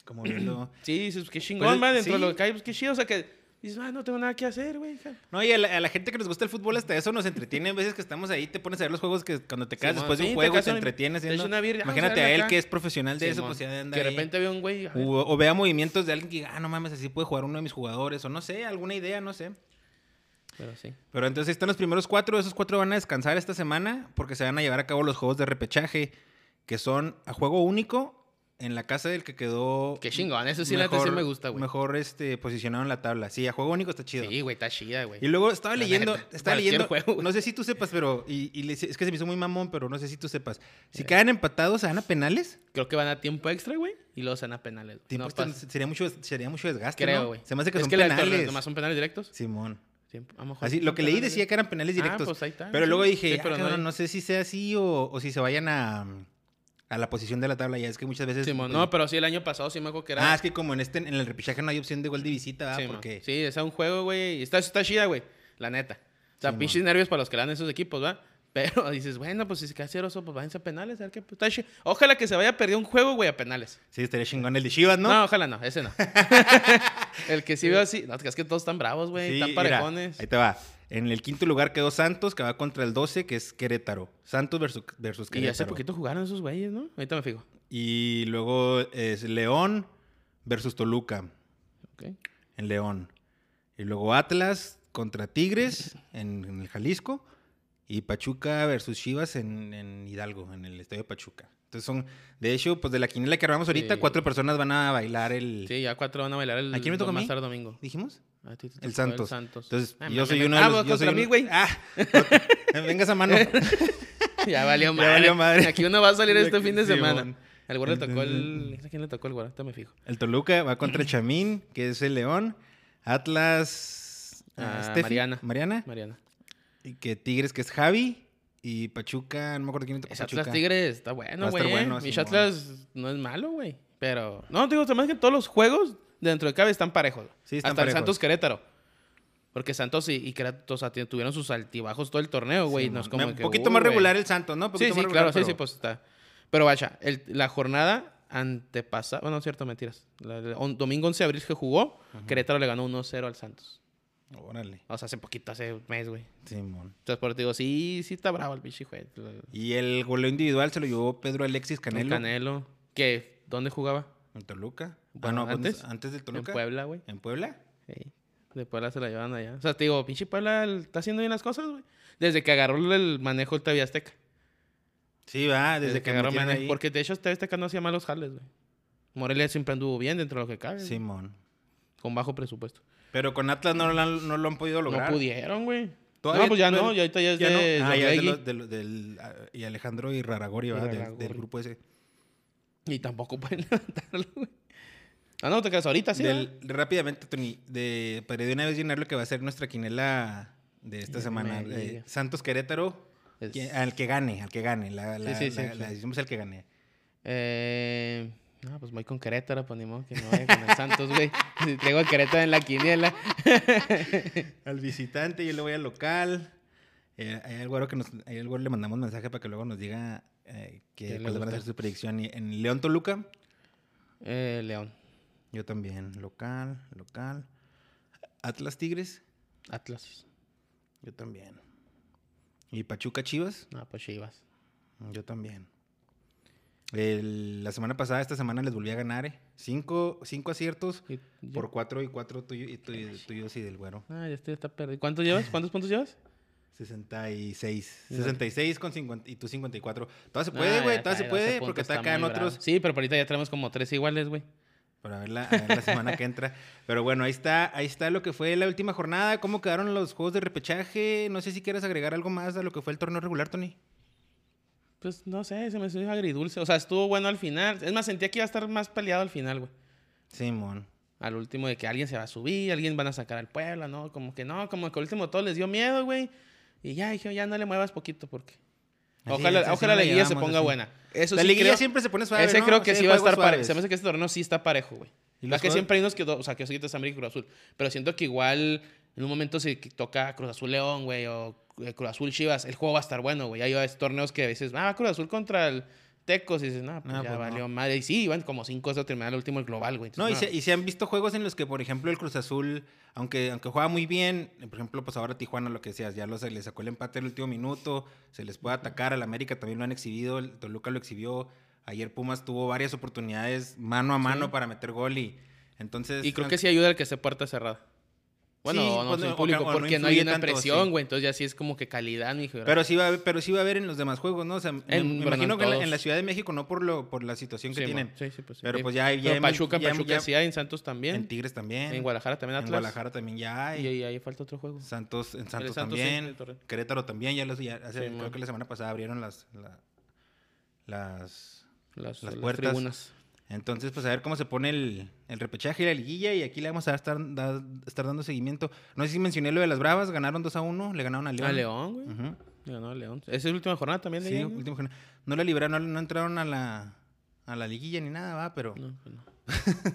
Como viendo... Sí, dices, qué chingón, Pues, man, dentro sí. de lo que hay, pues qué chido, o sea, que dices, ah, no tengo nada que hacer, güey. No, y a la, a la gente que nos gusta el fútbol hasta eso nos entretiene. A veces que estamos ahí, te pones a ver los juegos que cuando te quedas después de un te juego te entretienes. te una birria, vamos a Imagínate a él acá. que es profesional de eso, pues ya anda Que de ahí. repente veo un güey, O, o vea movimientos de alguien que, ah, no mames, así puede jugar uno de mis jugadores. O no sé, alguna idea, no sé. pero sí. Pero entonces están los primeros cuatro. Esos cuatro van a descansar esta semana porque se van a llevar a cabo los juegos de repechaje, que son a juego único en la casa del que quedó. Qué chingón, eso sí, la neta sí me gusta, güey. Mejor este, posicionado en la tabla. Sí, a juego único está chido. Sí, güey, está chida, güey. Y luego estaba La leyendo, neta, estaba leyendo, juego, no sé si tú sepas, pero, y, es que se me hizo muy mamón, pero no sé si tú sepas. Si quedan empatados, ¿se van a penales? Creo que van a tiempo extra, güey, y luego se van a penales. Tiempo No extra, sería, mucho, sería mucho desgaste, Creo, ¿no? güey. Se me hace que es son que la- penales. nomás son penales directos. Simón. A lo mejor Así, lo que leí decía que eran penales Ah, directos. pues ahí está, pero sí. luego dije, Sí, ah, pero no hay- no sé si sea así o, o si se vayan a, a la posición de la tabla. Ya es que muchas veces... Pues, no, pero sí, el año pasado sí me acuerdo que era. Ah, es que como en este en el repichaje no hay opción de gol de visita, ¿verdad? Simón. Porque... Sí, es un juego, güey. y Está, está chida, güey. La neta. O sea, pinches nervios para los que le dan esos equipos, ¿va? Pero dices, bueno, pues si se queda ceroso, pues váyanse a penales. A ver qué. pues, está chi- Ojalá que se vaya a perder un juego, güey, a penales. Sí, estaría chingón el de Chivas, ¿no? ¿No? ojalá no, ese no. el que sí veo así. No, es que todos están bravos, güey. Sí, están mira, parejones. ahí te va. En el quinto lugar quedó Santos, que va contra el 12, que es Querétaro. Santos versus, versus Y Querétaro. hace poquito jugaron esos güeyes, ¿no? Ahorita me fijo. Y luego es León versus Toluca, Ok. en León. Y luego Atlas contra Tigres, en, en el Jalisco. Y Pachuca versus Chivas en, en Hidalgo, en el estadio de Pachuca. Entonces son, de hecho, pues de la quiniela que armamos ahorita, Sí. cuatro personas van a bailar el... Sí, ya cuatro van a bailar el ¿A quién me tocó a más mí? domingo. ¿Dijimos? A ti te El Santos. El Santos. Entonces, Ah, yo soy uno de ah, los... vos yo soy mí, güey. Ah, vengas a mano. ya valió Ya madre. valió madre. Aquí uno va a salir este fin de sí, semana. Al güey le tocó el... ¿A quién le tocó el güey? Ahorita me fijo. El Toluca va contra el Chamín, que es el León. Atlas. Ah, Steffi, Mariana. Mariana. Mariana. Y que Tigres, que es Javi. Y Pachuca, no me acuerdo quién Ese Pachuca. Atlas Tigres está bueno, güey. bueno, Mi. Atlas no es malo, güey. Pero... No, digo, además que todos los juegos dentro de cabe están parejos. Sí, están Hasta el. Santos Querétaro. Porque Santos y, y Querétaro o sea, ti- tuvieron sus altibajos todo el torneo, güey. Sí, no es mon. como Me- que, Un poquito más regular el Santos, ¿no? Sí, sí, más claro, sí, sí, pues está. Pero vaya, el- la jornada antepasada, bueno, cierto, mentiras. La- la- on- domingo 11 de abril que jugó, Querétaro le ganó 1-0 al Santos. Órale. O sea, hace poquito, hace un mes, güey. Simón. Entonces, por eso te digo, sí, sí está bravo el bicho, güey. Y el goleo individual se lo llevó Pedro Alexis Canelo. Canelo. ¿Qué? ¿Dónde jugaba? En Toluca. Bueno, no, pues, antes. antes del Toluca. En Puebla, güey. ¿En Puebla? Sí. De Puebla se la llevan allá. O sea, te digo, pinche Puebla el- está haciendo bien las cosas, güey. Desde que agarró el manejo el TV Azteca. Sí, va, desde, Desde, que, que agarró metieron manejo. ahí. Porque de hecho TV Azteca no hacía malos jales, güey. Morelia siempre anduvo bien dentro de lo que cabe. Simón. Con bajo presupuesto. Pero con Atlas no lo, han, no lo han podido lograr. No pudieron, güey. No, pues ya no, ya ahorita ya es Ya no. de Ah, ya es de los- de los- del, ah, y Alejandro y Raragori, ¿verdad? Del- Del, grupo ese. Y tampoco pueden levantarlo, güey. Ah, no, te quedas ahorita, sí. Del- rápidamente, Tony, de, para de una vez llenar lo que va a ser nuestra quinela de esta semana. Eh. Santos Querétaro, Es- que- al que gane, al que gane. La, la, Sí, sí, sí, la- sí. la decimos al que gane. Eh, no, pues voy con Querétaro, pues ni modo que no vaya con el Santos, güey. Si traigo a Querétaro en la quiniela. Al visitante, yo le voy al local. Eh, hay algo que nos, hay algo le mandamos mensaje para que luego nos diga eh, ¿Qué que le cuál van a ser su predicción. En León Toluca, Eh, León. Yo también. Local, local. Atlas Tigres, Atlas. yo también. Y Pachuca Chivas, No, pues Chivas. yo también. El- la semana pasada, esta semana les volví a ganar, ¿eh? Cinco, cinco aciertos Y por cuatro y cuatro tuyo- y tu- tuyos y del güero. Ah, ya estoy, está perdido. ¿Cuántos llevas? ¿Cuántos puntos llevas? 66. No. 66 con 50 y tú 54. Todavía se Ah, puede, güey. Todavía se puede 12 porque está acá en otros. Sí, pero ahorita ya tenemos como tres iguales, güey. Para ver la, a ver la semana que entra. Pero bueno, ahí está, ahí está lo que fue la última jornada. ¿Cómo quedaron los juegos de repechaje? No sé si quieres agregar algo más a lo que fue el torneo regular, Tony. Pues no sé, se me hizo agridulce. O sea, estuvo bueno al final. Es más, sentía que iba a estar más peleado al final, güey. Simón. Al último de que alguien se va a subir, alguien van a sacar al Puebla, ¿no? Como que no, como que al último todo les dio miedo, güey. Y ya dije, ya no le muevas poquito porque... Ojalá, es, ojalá la la liguilla se ponga así. buena. Eso la sí liguilla creo, siempre se pone suave. Ese ¿no? creo que sí va a estar parejo. Se me hace que este torneo sí está parejo, güey. ¿Y La que siempre hay unos que, o sea, que ahorita es América y Cruz Azul. Pero siento que igual en un momento si toca Cruz Azul León, güey, o eh, Cruz Azul Chivas, el juego va a estar bueno, güey. Hay torneos que a veces, ah, Cruz Azul contra el Tecos, y dices, no, pues No, ya pues valió no. madre. Y sí, iban como cinco a terminar el último el global, güey. No, y se, y se han visto juegos en los que, por ejemplo, el Cruz Azul, aunque, aunque juega muy bien, por ejemplo, pues ahora Tijuana, lo que decías, ya lo, se le sacó el empate en el último minuto, se les puede atacar, al América también lo han exhibido, el Toluca lo exhibió, ayer Pumas tuvo varias oportunidades mano a mano Sí. para meter gol y entonces... Y creo que sí ayuda el que esté puerta cerrada. Bueno, Sí, o no, público, o porque no hay una tanto, presión, sí. güey. Entonces ya sí es como que calidad, mi hijo. Pero sí, va a haber, pero sí va a haber en los demás juegos, ¿no? O sea, me- En- me, bueno, imagino en que en la, en Ciudad de México no por lo por la situación que Sí, tienen. sí, sí, pues. Pero pues ya, Pero hemos- Pachuca, en ya- Pachuca ya- sí hay, en Santos también. En Tigres también. En Guadalajara también En Atlas. Guadalajara también ya hay. Y ahí, ahí falta otro juego. Santos, en Santos, también. Querétaro también. Ya, los, ya hace- Sí, creo que la semana pasada abrieron las, la- las. Las, Las las puertas. tribunas. Entonces, pues a ver cómo se pone el, el repechaje y la liguilla. Y aquí le vamos a estar, da- estar dando seguimiento. No sé si mencioné lo de las Bravas. Ganaron 2 a 1. Le ganaron a León. A León, güey. Le ganó a León. Esa es la última jornada también de Sí, última jornada. No la libraron, no, no entraron a la, a la liguilla ni nada, va, pero, No, pues no.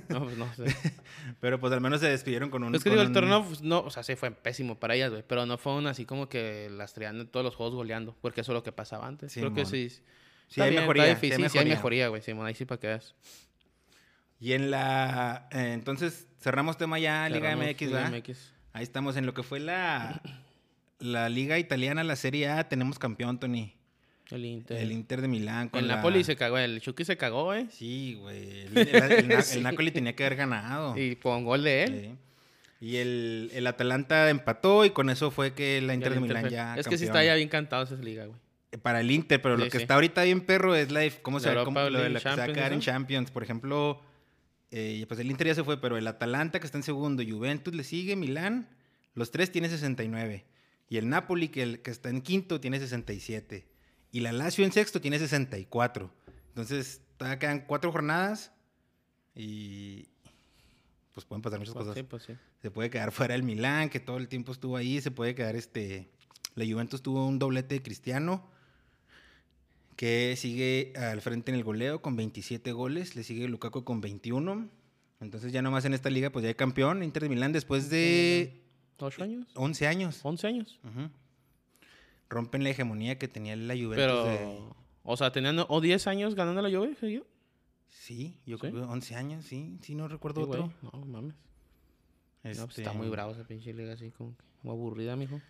No, pues no sé. pero pues al menos se despidieron con un. es que digo, el torneo, pues, no, o sea, sí fue pésimo para ellas, güey. Pero no fue un así como que las todos los juegos goleando. Porque eso es lo que pasaba antes. Sí, Creo que sí. Sí, hay bien, mejoría. Difícil, sí hay mejoría. mejoría, güey. Simón, ahí sí para que veas. Y en la. eh, entonces, cerramos tema ya, Liga MX, Liga ¿verdad? MX. Ahí estamos en lo que fue la. La Liga Italiana, la Serie A, tenemos campeón, Tony. El Inter. El Inter de Milán. Con el la- Napoli se cagó. El Chucky se cagó, güey. Sí, güey. El, el- el- el Sí. Napoli tenía que haber ganado. Y con gol de él. Sí. Y el, el Atalanta empató y con eso fue que la Inter de Inter Milán fue- ya. Es que sí está ya bien cantado esa liga, güey. Para el Inter, pero lo que sí. está ahorita bien perro es la cómo se Europa cómo- lo de League, la que se va a quedar en. Champions. Por ejemplo, eh, pues el Inter ya se fue, pero el Atalanta que está en segundo, Juventus le sigue, Milán, los tres tiene 69. Y el Napoli que, el- que está en quinto tiene 67. Y la Lazio en sexto tiene 64. Entonces, todavía quedan cuatro jornadas y pues pueden pasar muchas Pues cosas. sí, pues sí. Se puede quedar fuera el Milán, que todo el tiempo estuvo ahí. Se puede quedar este. La Juventus tuvo un doblete de Cristiano, que sigue al frente en el goleo con 27 goles. Le sigue Lukaku con 21. Entonces, ya nomás en esta liga, pues ya hay campeón. Inter de Milán después de ¿Ocho años? 11 años. ¿Once años? Ujú. Rompen la hegemonía que tenía la Juventus. Pero, de- o sea, tenían o 10 años ganando la Juve, ¿sí? yo? Sí, yo ¿Sí? creo que 11 años, sí. Sí, no Sí, recuerdo güey. otro. No, mames. No, pues Este, está muy bravo esa pinche liga así, como, que muy aburrida, mijo.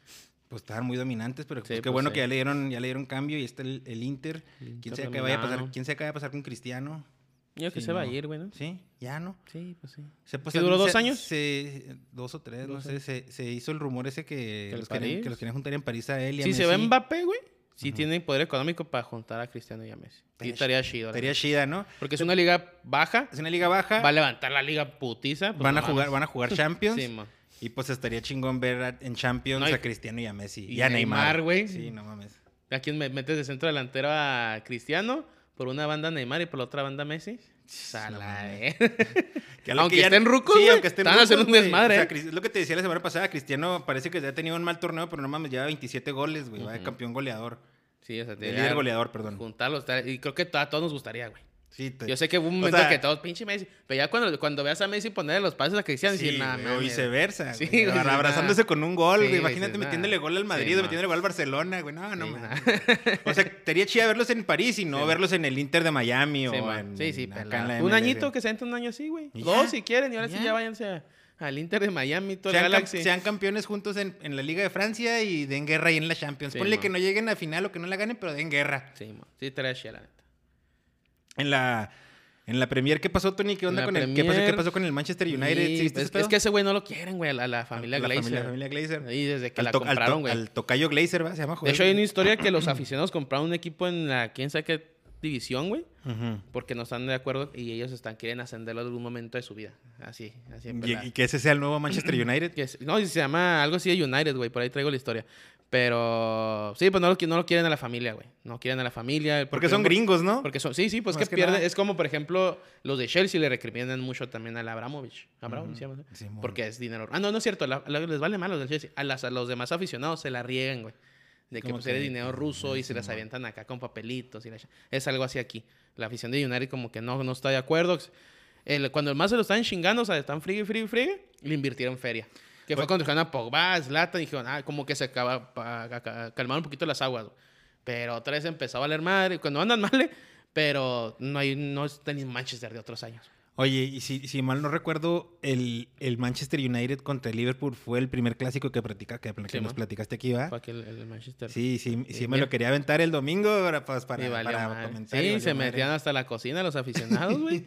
Pues estaban muy dominantes, pero Sí, pues qué pues bueno sí. que ya le dieron, ya le dieron cambio y está el, el Inter. El ¿Quién Inter sabe qué vaya a pasar? ¿Quién sabe qué vaya a pasar con Cristiano? Yo que Sí, se va a ir, güey, ¿no? Sí, ya no. Sí, pues sí. Se, pues, ¿Sí duró dos se- años? se- dos o tres, no sé. Se, se hizo el rumor ese que, ¿Que los querían, que los querían juntar en París a él y a Si se Messi. Mbappé, güey, sí tiene poder económico para juntar a Cristiano y a Messi. Y Estaría estaría chido. Estaría chida, ¿no? Porque es una liga baja, Es una liga baja. va a levantar la liga putiza. pues van, a jugar, van a jugar Champions. Sí, man. Y pues estaría chingón ver a- en Champions No, y- a Cristiano y a Messi. Y, y a Neymar. Güey. Sí, no mames. ¿A quién me metes de centro delantero a Cristiano? Por una banda Neymar y por la otra banda Messi. Sala, eh. Que Aunque que ya- estén rucos, Sí, aunque estén están haciendo un desmadre, O sea, es lo que te decía la semana pasada. Cristiano parece que ya ha tenido un mal torneo, pero no mames, lleva 27 goles, güey. Va de campeón goleador. Sí, o sea, te De líder goleador, perdón. Juntarlos. Y creo que a todos nos gustaría, güey. Sí, te- Yo sé que hubo un o momento sea, que todos, pinche Messi. Pero ya cuando, cuando veas a Messi ponerle los pases a Cristiano, Sí, decir, nada, o mames". viceversa. Sí, güey, güey, abra- abrazándose nada. con un gol, Sí, güey. Imagínate metiéndole gol al Madrid o metiéndole gol al Barcelona, güey. No, no. O sea, estaría chida verlos en París y no verlos en el Inter de Miami Sí, o en, sí, sí, en la Un añito que se entre un año así, güey. Dos si quieren, y ahora sí ya. ya váyanse a- al Inter de Miami, todo Sean, cam- Galaxy. sean campeones juntos en, en la Liga de Francia y den guerra ahí en la Champions. Sí, Ponle man. que no lleguen a final o que no la ganen, pero den guerra. Sí, man. Sí, neta. En la, En la Premier, ¿qué pasó, Tony? ¿Qué onda con el, ¿qué pasó, qué pasó con el Manchester United? Sí, ¿Sí viste es, que ese güey no lo quieren, güey, a la, a la familia la Glazer. la familia Glazer. Sí, desde que Al la to- al to- compraron, güey. Al tocayo Glazer, ¿va? Se llama, De joder. hecho, hay una historia que los aficionados compraron un equipo en la quién sabe qué división, güey. Porque no están de acuerdo y ellos están quieren ascenderlo en algún momento de su vida. Así, así. de Y, y que ese sea el nuevo Manchester United. Que es- no, y se llama algo así de United, güey. Por ahí traigo la historia. Pero sí, pues no no lo quieren a la familia, güey. No quieren a la familia. Porque son no- gringos, ¿no? Porque son, sí, sí, pues que, que pierde. nada. Es como, por ejemplo, los de Chelsea le recriminan mucho también al Abramovich. Abramovich, ¿no? Simón. Porque es dinero. Ah, no, no es cierto. la- la- les vale mal los del Chelsea. A, las- a los demás aficionados se la riegan, güey. De que pues eres dinero ruso y se las avientan acá con papelitos. y la Es algo así aquí. La afición de United como que no, no está de acuerdo. El- cuando el más se lo están chingando, o sea, están frío, frío, frío, le invirtieron feria. Que fue cuando dejaron a Pogba, Zlatan, y dijeron, ah, como que se acaba, calmaron un poquito las aguas. güey. Pero otra vez empezó a valer madre. Cuando andan mal, pero no hay, no está ni Manchester de otros años. Oye, y si, si mal no recuerdo, el, el Manchester United contra el Liverpool fue el primer clásico que, practica, que, que Sí, nos man. platicaste aquí, ¿va? Fue aquí el, el Manchester. Sí, sí, sí, Sí, me lo quería aventar el domingo para, pues, para, para madre. comentar. Sí, se metían hasta la cocina los aficionados, güey.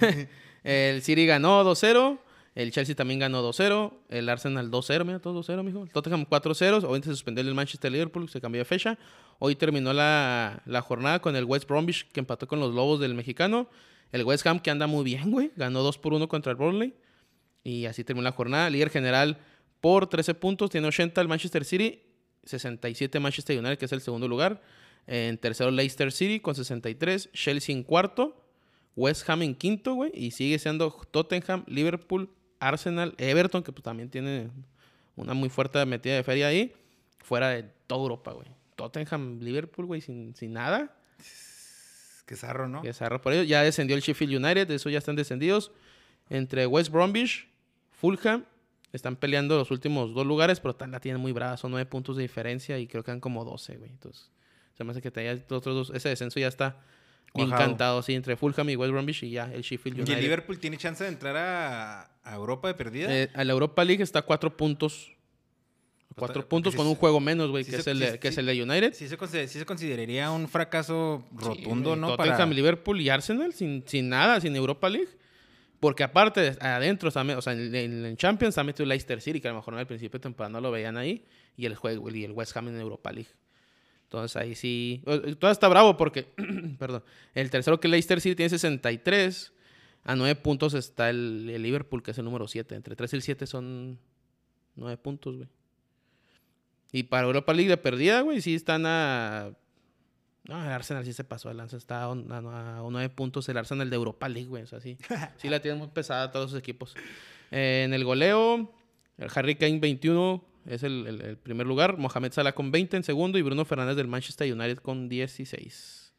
el City ganó 2-0. El Chelsea también ganó 2-0. El Arsenal 2-0, mira, todo 2-0, mijo. El Tottenham 4-0. Hoy se suspendió el Manchester Liverpool, se cambió de fecha. Hoy terminó la, la jornada con el West Bromwich, que empató con los Lobos del Mexicano. El West Ham, que anda muy bien, güey. Ganó 2 por 1 contra el Burnley. Y así terminó la jornada. Líder general por 13 puntos. Tiene 80 el Manchester City. 67 Manchester United, que es el segundo lugar. En tercero Leicester City con 63. Chelsea en cuarto. West Ham en quinto, güey. Y sigue siendo Tottenham, Liverpool, Arsenal, Everton, que pues, también tiene una muy fuerte metida de feria ahí. Fuera de toda Europa, güey. Tottenham, Liverpool, güey, sin, sin nada. Qué zarro, ¿no? Que zarra por ello. Ya descendió el Sheffield United, de eso ya están descendidos. Entre West Bromwich, Fulham, están peleando los últimos dos lugares, pero la tienen muy brava. Son nueve puntos de diferencia y creo que han como 12, güey. Entonces, se me hace que te haya- otros dos, ese descenso ya está Cuajado. cantado, sí, entre Fulham y West Bromwich y ya el Sheffield ¿Y United. el Liverpool tiene chance de entrar a, a Europa de perdida? Eh, a la Europa League está a cuatro puntos. Cuatro puntos con se- un juego menos, güey, sí que, se- es el sí- que es el de United. sí, se se consideraría un fracaso rotundo, ¿no? Tottenham, Para... Liverpool y Arsenal sin, sin nada, sin Europa League. Porque aparte, adentro, o sea, en, Champions está metido Leicester City, que a lo mejor al principio de temporada no lo veían ahí, y el juego y el West Ham en Europa League. Entonces ahí sí. eh, Todo está bravo porque, perdón, el tercero que es Leicester City tiene 63. A 9 puntos está el, el Liverpool, que es el número 7. Entre 3 y el 7 son 9 puntos, güey. Y para Europa League de perdida, güey, sí están a. No, el Arsenal sí se pasó. El lanza está a, un- a, a 9 puntos. El Arsenal de Europa League, güey. O sea, sí. Sí la tienen muy pesada todos los equipos. Eh, en el goleo, el Harry Kane 21 es el, el- primer lugar. Mohamed Salah con 20 en segundo. Y Bruno Fernández del Manchester United con 16.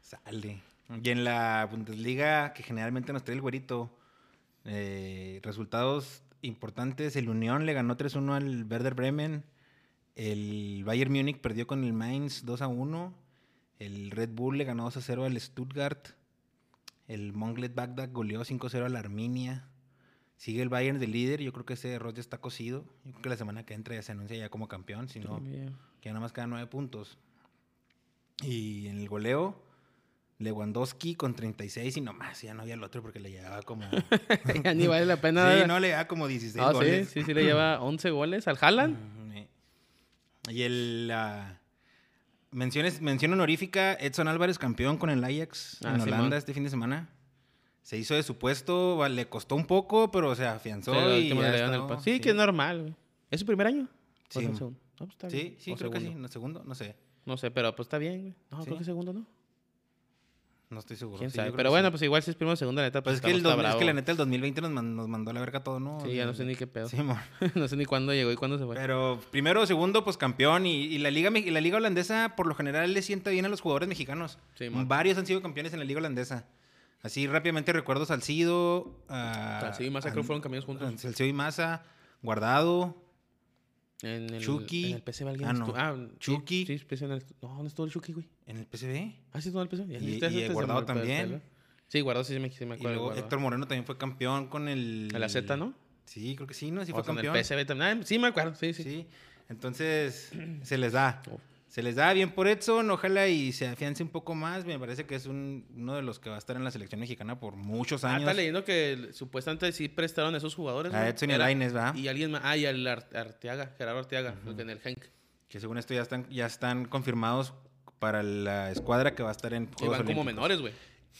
Sale. Y en la Bundesliga, que generalmente nos trae el güerito, eh, resultados importantes. El Unión le ganó 3-1 al Werder Bremen. El Bayern Múnich perdió con el Mainz 2-1. El Red Bull le ganó 2-0 al Stuttgart. El Mönchengladbach goleó 5-0 al Arminia. Sigue el Bayern de líder. Yo creo que ese error ya está cocido. Yo creo que la semana que entra ya se anuncia ya como campeón. Si no, que ya nada más quedan nueve puntos. Y en el goleo, Lewandowski con 36 y nomás, ya no había el otro porque le llevaba como... Ya ni vale la pena. sí, no, le llevaba como 16 Ah, sí, goles. sí, sí, le lleva 11 goles al Haaland. Y el... la menciones, mención honorífica, Edson Álvarez, campeón con el Ajax Ah, en Simón. Holanda este fin de semana. Se hizo de su puesto, le costó un poco, pero se afianzó Sí, al y ya está, sí, que es normal, güey. ¿Es su primer año? ¿O Sí. segundo? No, pues está Sí, bien. sí, O creo que sí. segundo. ¿No, segundo? No sé. No sé, pero pues está bien, güey. No, Sí. creo que segundo, ¿no? No estoy seguro. ¿Quién Sí, sabe? Pero bueno, sí. pues igual si es primero o segunda, neta, Pues pues, es que, el está dos- es bravo. que la neta el 2020 nos, man- nos mandó a la verga todo, ¿no? Sí, ya no sé ni qué pedo. Sí, mo. no sé ni cuándo llegó y cuándo se fue. Pero primero o segundo, pues campeón. Y, y la, liga, y la liga holandesa, por lo general, le sienta bien a los jugadores mexicanos. Sí. Varios han sido campeones en la liga holandesa. Así rápidamente recuerdo Salcido. Salcido y Maza creo a- fueron campeones juntos. Salcido y Maza. Guardado. En el, Chucky. En el PSV alguien Ah, no. Ah, sí, Chucky. Sí, PSV en el... No, ¿dónde estuvo el Chucky, güey? En el PSV. Ah, sí, estuvo en el. Ya Y- y Guardado también. Sí, Guardado sí, me, sí me Y acuerdo. de luego. Héctor Moreno también fue campeón con el... En la Z, ¿no? Sí, creo que sí, ¿no? Sí O fue sea, en campeón. el PSV también. Ah, sí, me acuerdo. Sí, sí. Sí. Entonces, se les da. Oh. Se les da bien por Edson, ojalá y se afiance un poco más. Me parece que es un- uno de los que va a estar en la selección mexicana por muchos Ah, años. está leyendo que supuestamente sí prestaron a esos jugadores. A. Edson y a Lainez, ¿verdad? Y alguien más. Ah, y al Ar- Arteaga, Gerardo Arteaga, el que en el Genk. Que según esto ya están, ya están confirmados para la escuadra que va a estar en Juegos van como menores, güey.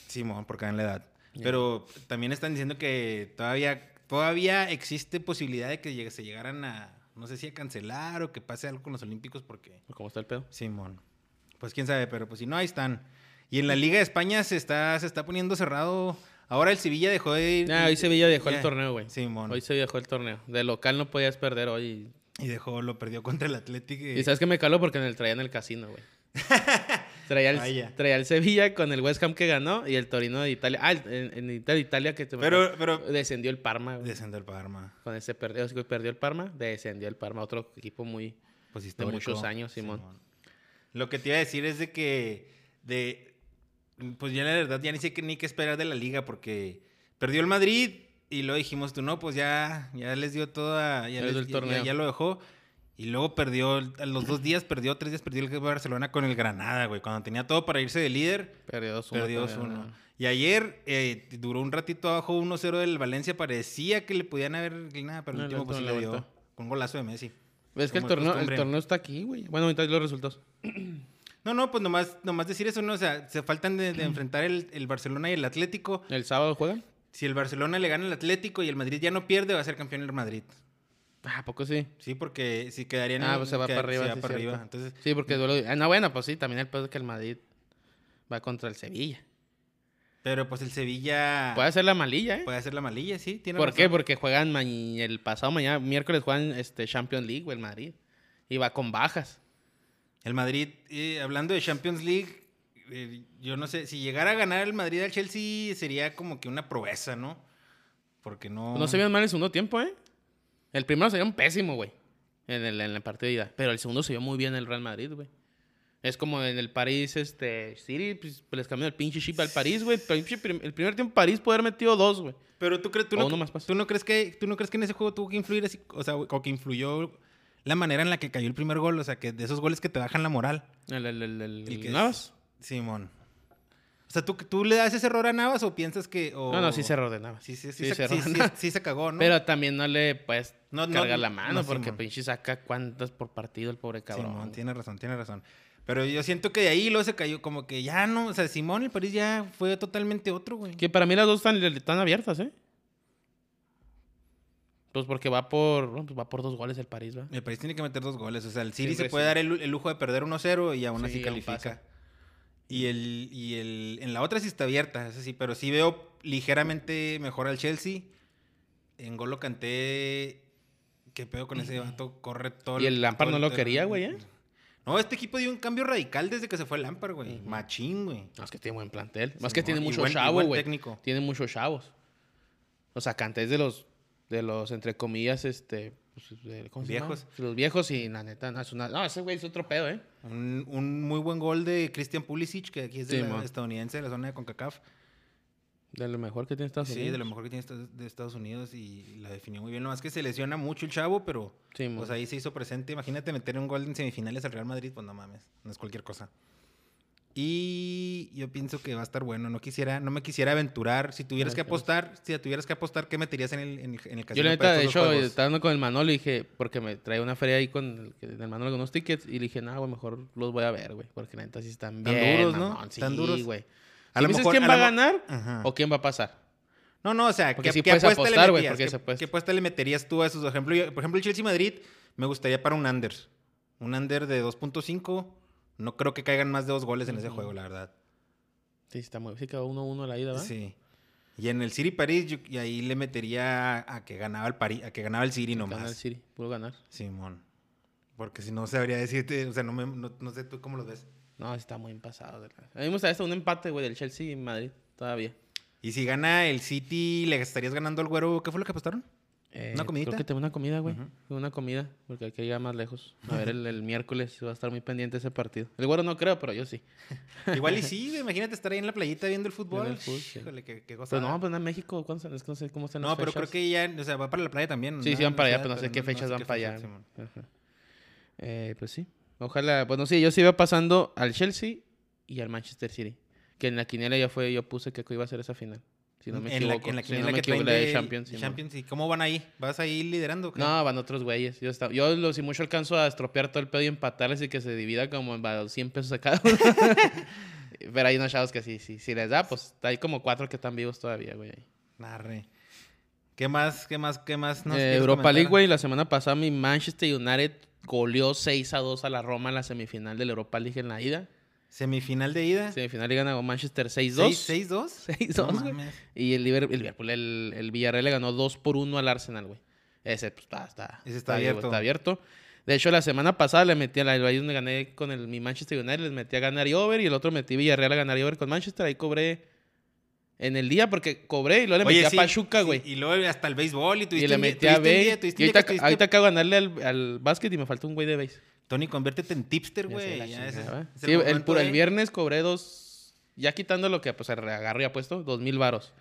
Simón, porque dan la edad. Pero también están diciendo que todavía, todavía existe posibilidad de que se llegaran a, no sé si a cancelar o que pase algo con los Olímpicos porque... ¿Cómo está el pedo? Simón. Pues quién sabe, pero pues si no, ahí están. Y en la Liga de España se está, se está poniendo cerrado. Ahora el Sevilla dejó de ir. Ah, hoy Sevilla dejó el torneo, güey. Simón. Hoy se dejó el torneo. De local no podías perder hoy. Y dejó, lo perdió contra el Atlético. Y sabes que me caló porque en el traían el casino, güey. Traía el, Vaya. traía el Sevilla con el West Ham que ganó y el Torino de Italia. Ah, en, en Italia, Italia que te Pero, pero... descendió el Parma. güey. Descendió el Parma. Con ese perdió, perdió el Parma, descendió el Parma, otro equipo muy Pues de muchos años, Simón. Lo que te iba a decir es de que... De, pues ya la verdad ya ni sé qué, ni qué esperar de la liga porque perdió el Madrid y luego dijimos tú no, pues ya, ya les dio toda... Ya, les el ya- torneo. ya lo dejó. Y luego perdió, a los dos días perdió, tres días perdió el Barcelona con el Granada, güey. Cuando tenía todo para irse de líder, Perdió 2-1. perdió también, 2-1. ¿no? Y ayer eh, duró un ratito abajo 1-0 del Valencia. Parecía que le podían haber nada, pero el último pues le dio. Con un golazo de Messi. Es que el torneo, el torneo está aquí, güey. Bueno, ahorita los resultados. No, no, pues nomás, nomás decir eso, ¿no? O sea, se faltan de, de enfrentar el, el Barcelona y el Atlético. ¿El sábado juegan? Si el Barcelona le gana al Atlético y el Madrid ya no pierde, va a ser campeón el Madrid. Ah, ¿a poco sí? Sí, porque si quedarían... Ah, en- pues se va queda- para arriba, Se va sí, para arriba. Entonces, Sí, porque duelo. Ah, no, bueno, pues sí, también el pedo es que el Madrid va contra el Sevilla. pero pues el Sevilla Puede ser la malilla, ¿eh? puede hacer la malilla, sí. Tiene ¿Por qué? Porque juegan ma- el pasado mañana, miércoles juegan este Champions League, el Madrid. Y va con bajas. El Madrid, eh, hablando de Champions League, eh, yo no sé, si llegara a ganar el Madrid al Chelsea sería como que una proeza, ¿no? Porque no... No se vieron mal en el segundo tiempo, ¿eh? El primero se vio un pésimo, güey. En el, en el partido de ida. Pero el segundo se vio muy bien el Real Madrid, güey. Es como en el París, este, City, pues, les cambió el pinche chip al París, güey. El primer tiempo París puede haber metido dos, güey. Pero tú crees, tú no, tú no crees que, tú no crees que en ese juego tuvo que influir así, o sea, o que influyó la manera en la que cayó el primer gol, o sea, que de esos goles que te bajan la moral. El, el, el, el- El que Navas. Simón. O sea, ¿tú, ¿tú le das ese error a Navas o piensas que... o- No, no, sí se erró de Navas. Sí, sí, sí, Sí se, se sí, sí, sí se cagó, ¿no? Pero también no le puedes No, no, cargar la mano no, porque pinche saca cuántas por partido el pobre cabrón. Simón, tiene razón, tiene razón. Pero yo siento que de ahí luego se cayó como que ya no, o sea, Simón, el París ya fue totalmente otro, güey. Que para mí las dos están, están abiertas, ¿eh? Pues porque va por, bueno, pues va por dos goles el París, ¿va? El París tiene que meter dos goles. O sea, el City Siempre se puede sí. dar el, el lujo de perder 1-0 y aún Sí, así califica. Y el, y el, en la otra sí está abierta, eso sí, pero sí veo ligeramente mejor al Chelsea. En Golo Canté, ¿qué pedo con ese vato? Corre todo Y el Lampard no lo quería, güey, ¿eh? No, este equipo dio un cambio radical desde que se fue el Lampard, güey. Machín, güey. No, es que tiene buen plantel. Más Sí, que tiene muchos chavos, güey. técnico. Tiene muchos chavos. O sea, Kanté es de los, de los, entre comillas, este... pues. Viejos. Los viejos y la neta, no, es una... No, ese güey es otro pedo, ¿eh? Un, un muy buen gol de Christian Pulisic, que aquí es de Sí, la estadounidense, de la zona de CONCACAF. De lo mejor que tiene Estados Sí, Unidos. de lo mejor que tiene Estados- de Estados Unidos y la definió muy bien. Nomás que se lesiona mucho el chavo, pero Sí, pues ahí se hizo presente. Imagínate meter un gol en semifinales al Real Madrid, pues no mames, no es cualquier cosa. Y yo pienso que va a estar bueno. No quisiera, no me quisiera aventurar. Si tuvieras que Gracias. apostar, si tuvieras que apostar, ¿qué meterías en el, en el, en el Yo casino la para neta, de hecho, juegos? estaba hablando con el Manolo y dije, porque me trae una feria ahí con el, que- del Manolo con unos tickets y le dije, no, güey, mejor los voy a ver, güey, porque la neta sí están bien. duros, ¿no? Están sí, duros. güey. A A lo mejor- quién a va a ganar Ajá. o quién va a pasar? No, no, o sea, Porque ¿qué, sí qué apuesta apostar, le metías? porque ¿Qué, apuesta. qué apuesta le meterías tú a esos? Por ejemplo, yo- por ejemplo, el Chelsea-Madrid me gustaría para un under. Un under de 2.5. No creo que caigan más de dos goles en ese juego, la verdad. Sí, está muy, sí quedó 1-1 la ida, ¿va? Sí. Y en el City París, yo- y ahí le metería a que ganaba el París, a que ganaba el City Gana el nomás. City, pudo ganar. Simón. Porque si no sabría decirte, o sea, no, me, no, no sé tú cómo lo ves. No, está muy pasado. de la- A mí me gustaría hasta un empate, güey, del Chelsea y Madrid, todavía. Y si gana el City, le estarías ganando al güero. ¿Qué fue lo que apostaron? Eh, ¿Una comidita? Creo que tengo una comida, güey. Una comida, porque hay que llegar más lejos. A ver, el, el miércoles va a estar muy pendiente ese partido. El güero no creo, pero yo sí. Igual y sí, güey, imagínate estar ahí en la playita viendo el fútbol. El fútbol, sí. Híjole, qué, qué Pero gozada. no, pues en México, ¿cuándo se- es que no sé cómo están las No, pero creo que ya, o sea, va para la playa también. Sí, ¿no? sí van para allá, pero no sé qué fechas sé van qué para fecha, allá. Ajá. Eh, pues sí. Ojalá, bueno, sí, yo sí iba pasando al Chelsea y al Manchester City. Que en la quiniela ya fue, yo puse que iba a ser esa final. Si no me en la, equivoco. en la Si quiniela no me que equivoco, la de Champions. sí, Champions, ¿y cómo van ahí? ¿Vas ahí liderando? qué? No, van otros güeyes. Yo, estaba, yo lo, si mucho alcanzo a estropear todo el pedo y empatarles y que se divida como en va, 100 pesos a cada uno. Pero hay unos chavos que sí, sí, si les da, pues hay como cuatro que están vivos todavía, güey. ahí. Arre. ¿Qué más? ¿Qué más? ¿Qué más? nos Eh, Europa comentar? League, güey, la semana pasada mi Manchester United goleó 6 a 2 a la Roma en la semifinal de la Europa League en la ida. ¿Semifinal de ida? Semifinal y ganó Manchester 6-2. ¿Seis- ¿6-2? 6-2, No. Y el Liverpool, el, el, Villarreal le ganó 2 por 1 al Arsenal, güey. Ese pues, está, está, Ese está vivo, abierto. está abierto. De hecho, la semana pasada le metí a la, ahí donde gané con el, mi Manchester United, les metí a ganar y over. Y el otro metí Villarreal a ganar y over con Manchester. Ahí cobré en el día porque cobré y luego le metí Oye, a sí, Pachuca, sí, güey. y luego hasta el béisbol y tuviste Y le metí a base. tuviste Y ahorita, que tuviste- ahorita acabo de ganarle al, al básquet y me falta un güey de base. Tony, conviértete en tipster, Ya güey. ya Sí, el, el viernes cobré dos, ya quitando lo que pues agarro y apuesto, dos mil varos.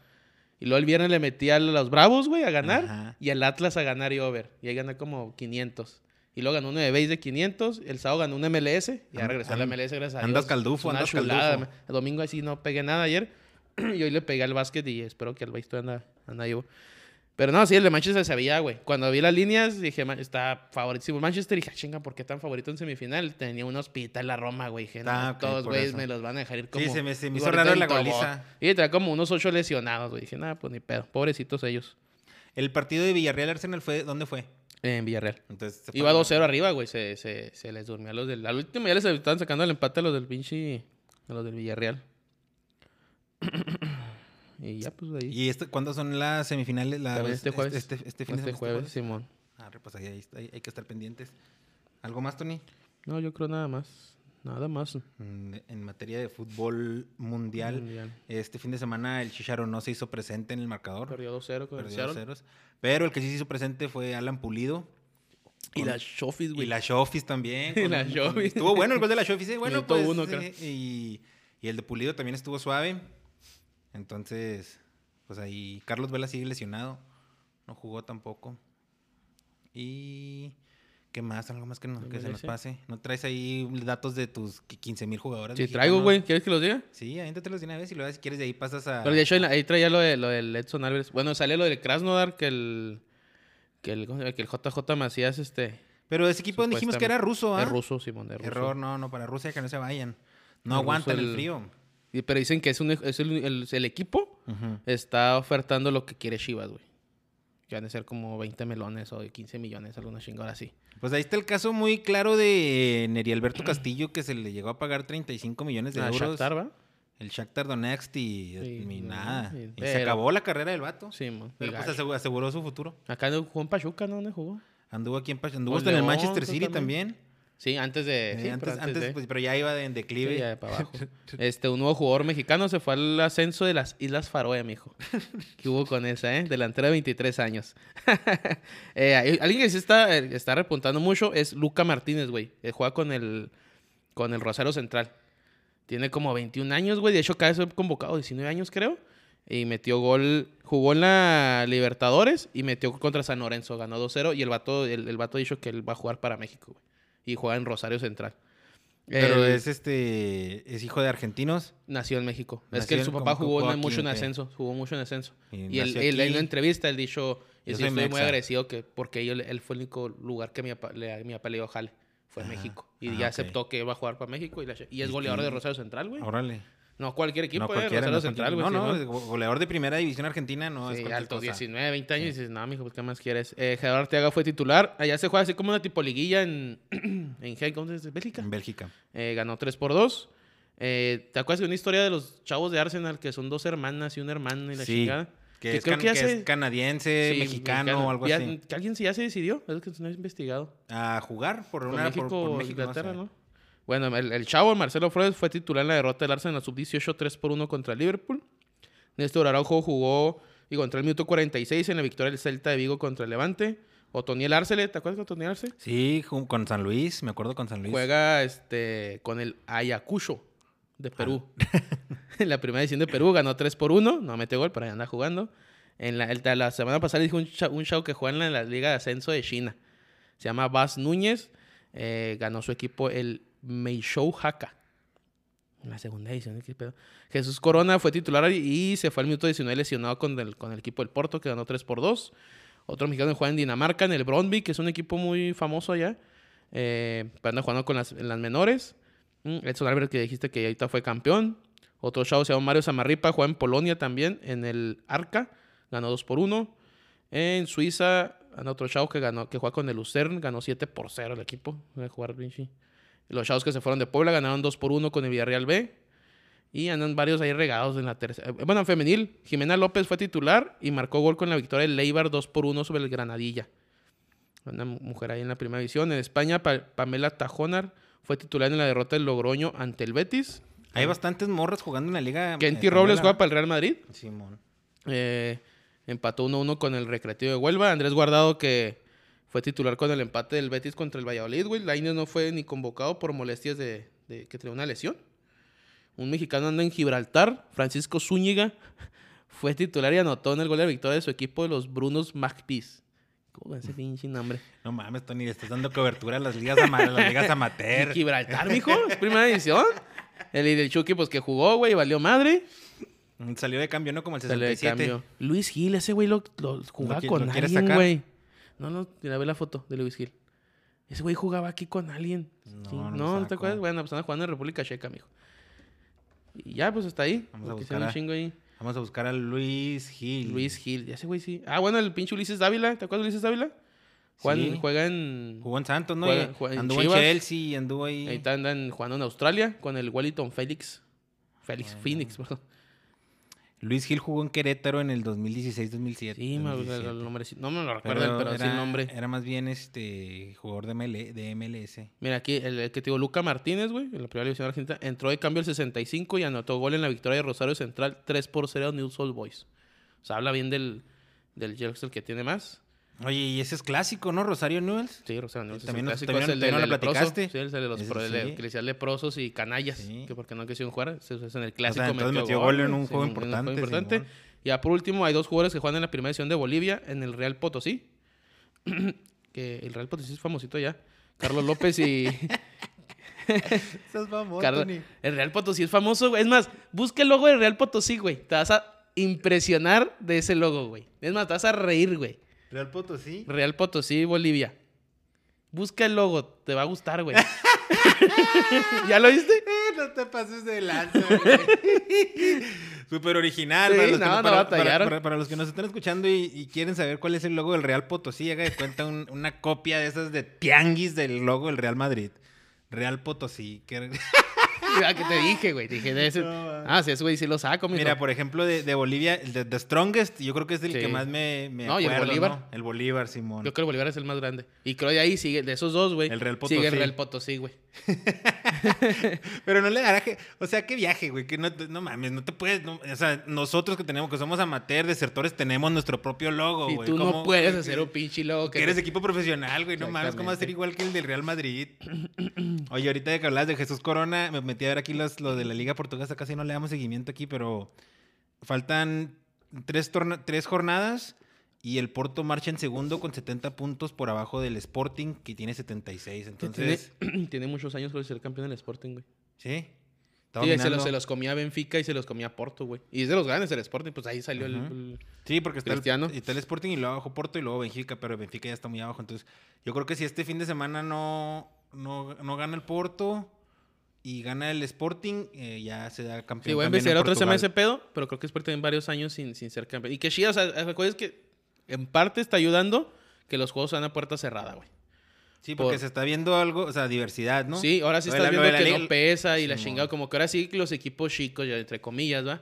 Y luego el viernes le metí a los Bravos, güey, a ganar. Ajá. Y al Atlas a ganar y over. Y ahí gané como 500. Y luego ganó uno de base de 500. El sábado ganó un MLS. Ya And- regresó a la MLS, gracias a andas Dios. caldufo, Es una andas chulada. caldufo. El domingo así no pegué nada ayer. y hoy le pegué al básquet y espero que el base todavía anda, anda vivo. Pero no, sí, el de Manchester se veía, güey. Cuando vi las líneas, dije, "Man, está favoritísimo Manchester. Y dije, "Ah, chinga, ¿por qué tan favorito en semifinal? Tenía un hospital la Roma, güey. Dije, no, Ah, todos, güey, me los van a dejar ir como... Sí, se me, se me hizo raro en la goliza. Y traía como unos ocho lesionados, güey. Dije, nada, pues ni pedo. Pobrecitos ellos. El partido de Villarreal-Arsenal fue... ¿Dónde fue? En Villarreal. Entonces, Iba fue- 2-0 arriba, güey. Se, se, se les durmió a los del... Al último ya les estaban sacando el empate a los del pinche... A los del Villarreal. y ya, pues ahí. ¿Y este, cuándo son las semifinales? La, También este jueves. Este, este fin de este semana. jueves, Simón. Ah, pues ahí, ahí está, ahí hay que estar pendientes. ¿Algo más, Tony? No, yo creo nada más. Nada más. Mm, En materia de fútbol mundial, Mundial. este fin de semana el Chicharo no se hizo presente en el marcador. Perdió 2-0 con el Perdió Seattle. ceros. Pero el que sí se hizo presente fue Alan Pulido. Y las Shofis, Y güey. la Shofis también. Y la Shofis. Estuvo bueno el gol de la Shofis. eh, Bueno, pues. uno, creo. y, y el de Pulido también estuvo suave. Entonces, pues ahí Carlos Vela sigue lesionado. No jugó tampoco. Y. ¿Qué más? ¿Algo más que, no- que se nos pase? ¿No traes ahí datos de tus 15 mil jugadores? Si traigo, güey. ¿Quieres que los diga? Sí, avéntatelos de una vez y luego si quieres de ahí pasas a... Pero de hecho ahí traía lo, de, lo del Edson Álvarez. Bueno, sale lo del Krasnodar, que el... Que el, que el JJ Macías, este... Pero ese equipo dijimos que era ruso, ¿ah? Es ruso, Simón, es ruso. Error, no, no, para Rusia que no se vayan. No El aguantan ruso, el el- frío. Pero dicen que es, un, es el, el- el equipo Ujú. está ofertando lo que quiere Chivas, güey. Que van a ser como 20 melones o 15 millones, alguna chingada así. Pues ahí está el caso muy claro de Neri Alberto Castillo, que se le llegó a pagar 35 millones de Ah, euros. Shakhtar, ¿va? El Shakhtar Donetsk y, Sí, y nada. sí, Y se pero- acabó la carrera del vato. Simón. Pero y pues aseguró, aseguró su futuro. Acá jugó en Pachuca, ¿no? ¿Dónde jugó? Anduvo aquí en Pachuca. Anduvo hasta en el Manchester City también. también. Sí, antes de... Eh, sí, antes, pero antes antes, de- pues, pero ya iba en declive. Sí, ya para abajo. Este, un nuevo jugador mexicano se fue al ascenso de las Islas Faroe, mijo. ¿Qué hubo con esa, eh? Delantera de 23 años. Eh, alguien que sí está, eh, está repuntando mucho es Luca Martínez, güey. Eh, juega con el, con el Rosario Central. Tiene como 21 años, güey. De hecho, cada vez fue convocado 19 años, creo. Y metió gol. Jugó en la Libertadores y metió contra San Lorenzo. Ganó 2-0. Y el vato, el, el vato dijo que él va a jugar para México, güey. Y juega en Rosario Central. Pero es este es hijo de argentinos. Nació en México. es que su papá jugó jugó en- aquí, mucho en ascenso. Jugó mucho en ascenso. Y Y, él, en una entrevista, él dijo, Yo yo estoy muy agradecido que, porque él, él fue el único lugar que mi papá le, mi papá le dio jale. Fue Ah, México. Y ah, ya ok. aceptó que iba a jugar para México. Y, la- y es Y- goleador de Rosario Central, güey. Órale. No cualquier equipo, no eh. cualquiera. Rosario no Central, güey. No, no, goleador de primera división argentina no es Sí, cualquier alto, cosa. 19, 20 años. Y dices, no, mijo, pues, ¿qué más quieres? Eh, Gerardo Arteaga fue titular. Allá se juega así como una tipo liguilla en, en G- ¿cómo se dice? Bélgica. En Bélgica. Eh, ganó 3 por 2. Eh, ¿Te acuerdas de una historia de los chavos de Arsenal que son dos hermanas y un hermano y la Sí, chingada? Que, Que es, creo can- que es canadiense, Sí, mexicano o algo así. Que alguien sí ya se decidió, es que no he investigado. A jugar por Por una México, por, por México, Inglaterra, sé. ¿no? Bueno, el, el chavo Marcelo Flores fue titular en la derrota del Arsenal en la sub-18 3 por 1 contra el Liverpool. Néstor Araujo jugó y contra el minuto 46 en la victoria del Celta de Vigo contra el Levante. Otoniel Arcele, ¿te acuerdas de Otoniel Arce? Sí, con San Luis, me acuerdo con San Luis. Juega este, con el Ayacucho de Ah. Perú. en la primera edición de Perú ganó 3 por 1. No mete gol, pero ahí anda jugando. En la, el- la semana pasada le dijo un un chavo que juega en la, en la Liga de Ascenso de China. Se llama Bas Núñez. eh, ganó su equipo el Meishou Haka. La segunda edición, ¿qué pedo? Jesús Corona fue titular y se fue al minuto 19 lesionado con el, con el equipo del Porto, que ganó 3 por 2. Otro mexicano que juega en Dinamarca, en el Brondby, que es un equipo muy famoso allá. Eh, anda jugando con las, en las menores. Mm, Edson Albert, que dijiste que ahorita fue campeón. Otro chavo se llama Mario Samarripa, juega en Polonia también, en el Arca. Ganó 2 por 1. En Suiza, anda otro chavo que, ganó, que juega con el Lucerne, ganó 7 por 0 el equipo. Voy a jugar Vinci. Los chavos que se fueron de Puebla ganaron 2 por 1 con el Villarreal B. Y andan varios ahí regados en la tercera. Bueno, en femenil, Jimena López fue titular y marcó gol con la victoria del Leibar 2 por 1 sobre el Granadilla. Una mujer ahí en la primera división. En España, Pa- Pamela Tajonar fue titular en la derrota del Logroño ante el Betis. Hay bastantes morras jugando en la liga. Kenty. Robles juega para el Real Madrid. Simón. Eh, empató 1-1 con el Recreativo de Huelva. Andrés Guardado, que fue titular con el empate del Betis contra el Valladolid, güey. Lainez no fue ni convocado por molestias de, de que tenía una lesión. Un mexicano anda en Gibraltar, Francisco Zúñiga, fue titular y anotó en el gol de victoria de su equipo de los Brunos Magpies. ¿Cómo ese pinche nombre? No mames, Tony, le estás dando cobertura a las ligas, ama- a las ligas amateur. Gibraltar, mijo, es primera edición. El del Chucky, pues que jugó, güey, valió madre. Salió de cambio, ¿no? Como el Salió de 67. cambio. Luis Gil, ese güey lo, lo jugaba con quieres alguien, güey. No, no, mira, ve la foto de Luis Gil. Ese güey jugaba aquí con alguien. No, Sí, no No, lo ¿no, te acuerdas? Bueno, pues anda jugando en República Checa, mijo. Y ya, pues hasta ahí. Vamos a buscar a- chingo ahí. Vamos a buscar a Luis Gil. Luis Gil, ya ese güey sí. Ah, bueno, el pinche Ulises Dávila. ¿Te acuerdas de Ulises Dávila? Juega, en- Sí. juega en. Jugó en Santos, ¿no? Juega- juega anduvo en. Chelsea y anduvo ahí. Ahí está, andan jugando en Australia con el Wellington Félix. Félix. Phoenix, perdón. Luis Gil jugó en Querétaro en el 2016-2007. Sí, me, el, 2017. el nombre No me lo recuerdo, pero, sí el nombre. Era más bien este jugador de, ML, de MLS. Mira, aquí el, el que te digo, Luca Martínez, güey, en la primera división argentina, entró de cambio el 65 y anotó gol en la victoria de Rosario Central 3 por 0 New Soul Boys. O sea, habla bien del, del Jerks, el que tiene más. Oye, y ese es clásico, ¿no? Rosario Newells. Sí, Rosario Newell's También el nos- clásico, también- es el de, también leproso. platicaste. Sí, el de los pro- sí. le leprosos y canallas, Sí. que porque no quisieron jugar, es en el clásico. entonces metió gol en un juego importante, importante. Simón. Ya por último, hay dos jugadores que juegan en la primera edición de Bolivia, en el Real Potosí. que el Real Potosí es famosito ya. Carlos López y... Estás famoso, Carlos- el Real Potosí es famoso, güey. Es más, busca el logo del Real Potosí, güey. Te vas a impresionar de ese logo, güey. Es más, te vas a reír, güey. Real Potosí. Real Potosí, Bolivia. Busca el logo, te va a gustar, güey. ¿Ya lo viste? Eh, no te pases de lanza, güey. Súper original. Sí, para, los que no, no para- batallaron. para- para- para los que nos están escuchando y, y quieren saber cuál es el logo del Real Potosí, haga de cuenta un- una copia de esas de tianguis del logo del Real Madrid. Real Potosí. que- que te dije, güey. Te dije de ese. No, ah, sí, ese güey sí lo saco, mijo. Mira, por ejemplo, de, de Bolivia, el de The Strongest, yo creo que es el Sí. que más me, me No, y el acuerdo, Bolívar. ¿no? El Bolívar, Simón. Yo creo que el Bolívar es el más grande. Y creo de ahí sigue, de esos dos, güey. El Real Sigue el Potosí. Real Potosí, güey. Pero no le dará que, o sea, qué viaje, güey, que no, no mames, no te puedes, no- o sea, nosotros que tenemos, que somos amateur, desertores, tenemos nuestro propio logo, Y güey. tú no ¿Cómo- puedes que- hacer un pinche logo Que que. eres equipo profesional, güey, no mames, ¿cómo va a ser Exactamente. igual que el del Real Madrid? Oye, ahorita de que hablas de Jesús Corona, me metí a ver aquí los, lo de la Liga Portuguesa, casi no le damos seguimiento aquí, pero faltan tres, tres jornadas y el Porto marcha en segundo con 70 puntos por abajo del Sporting, que tiene 76, que entonces, tiene, tiene muchos años con ser campeón del Sporting, güey. ¿sí? Sí, se los, se los comía Benfica y se los comía Porto, güey. Y es de los grandes el Sporting, pues ahí salió el- el, Sí, porque está el, está el Sporting y luego abajo Porto y luego Benfica, pero Benfica ya está muy abajo. Entonces, yo creo que si este fin de semana no, no, no gana el Porto y gana el Sporting, eh, ya se da campeón. Sí, voy a en investigar otra vez ese pedo, pero creo que Sporting tiene varios años sin, sin ser campeón. Y que Chivas, o sea, recuerdes que en parte está ayudando que los juegos sean a puerta cerrada, güey. Sí, porque por- se está viendo algo, o sea, diversidad, ¿no? Sí, ahora sí estás viendo que liga- no pesa y la chingada, como que ahora sí que los equipos chicos, ya entre comillas, ¿va?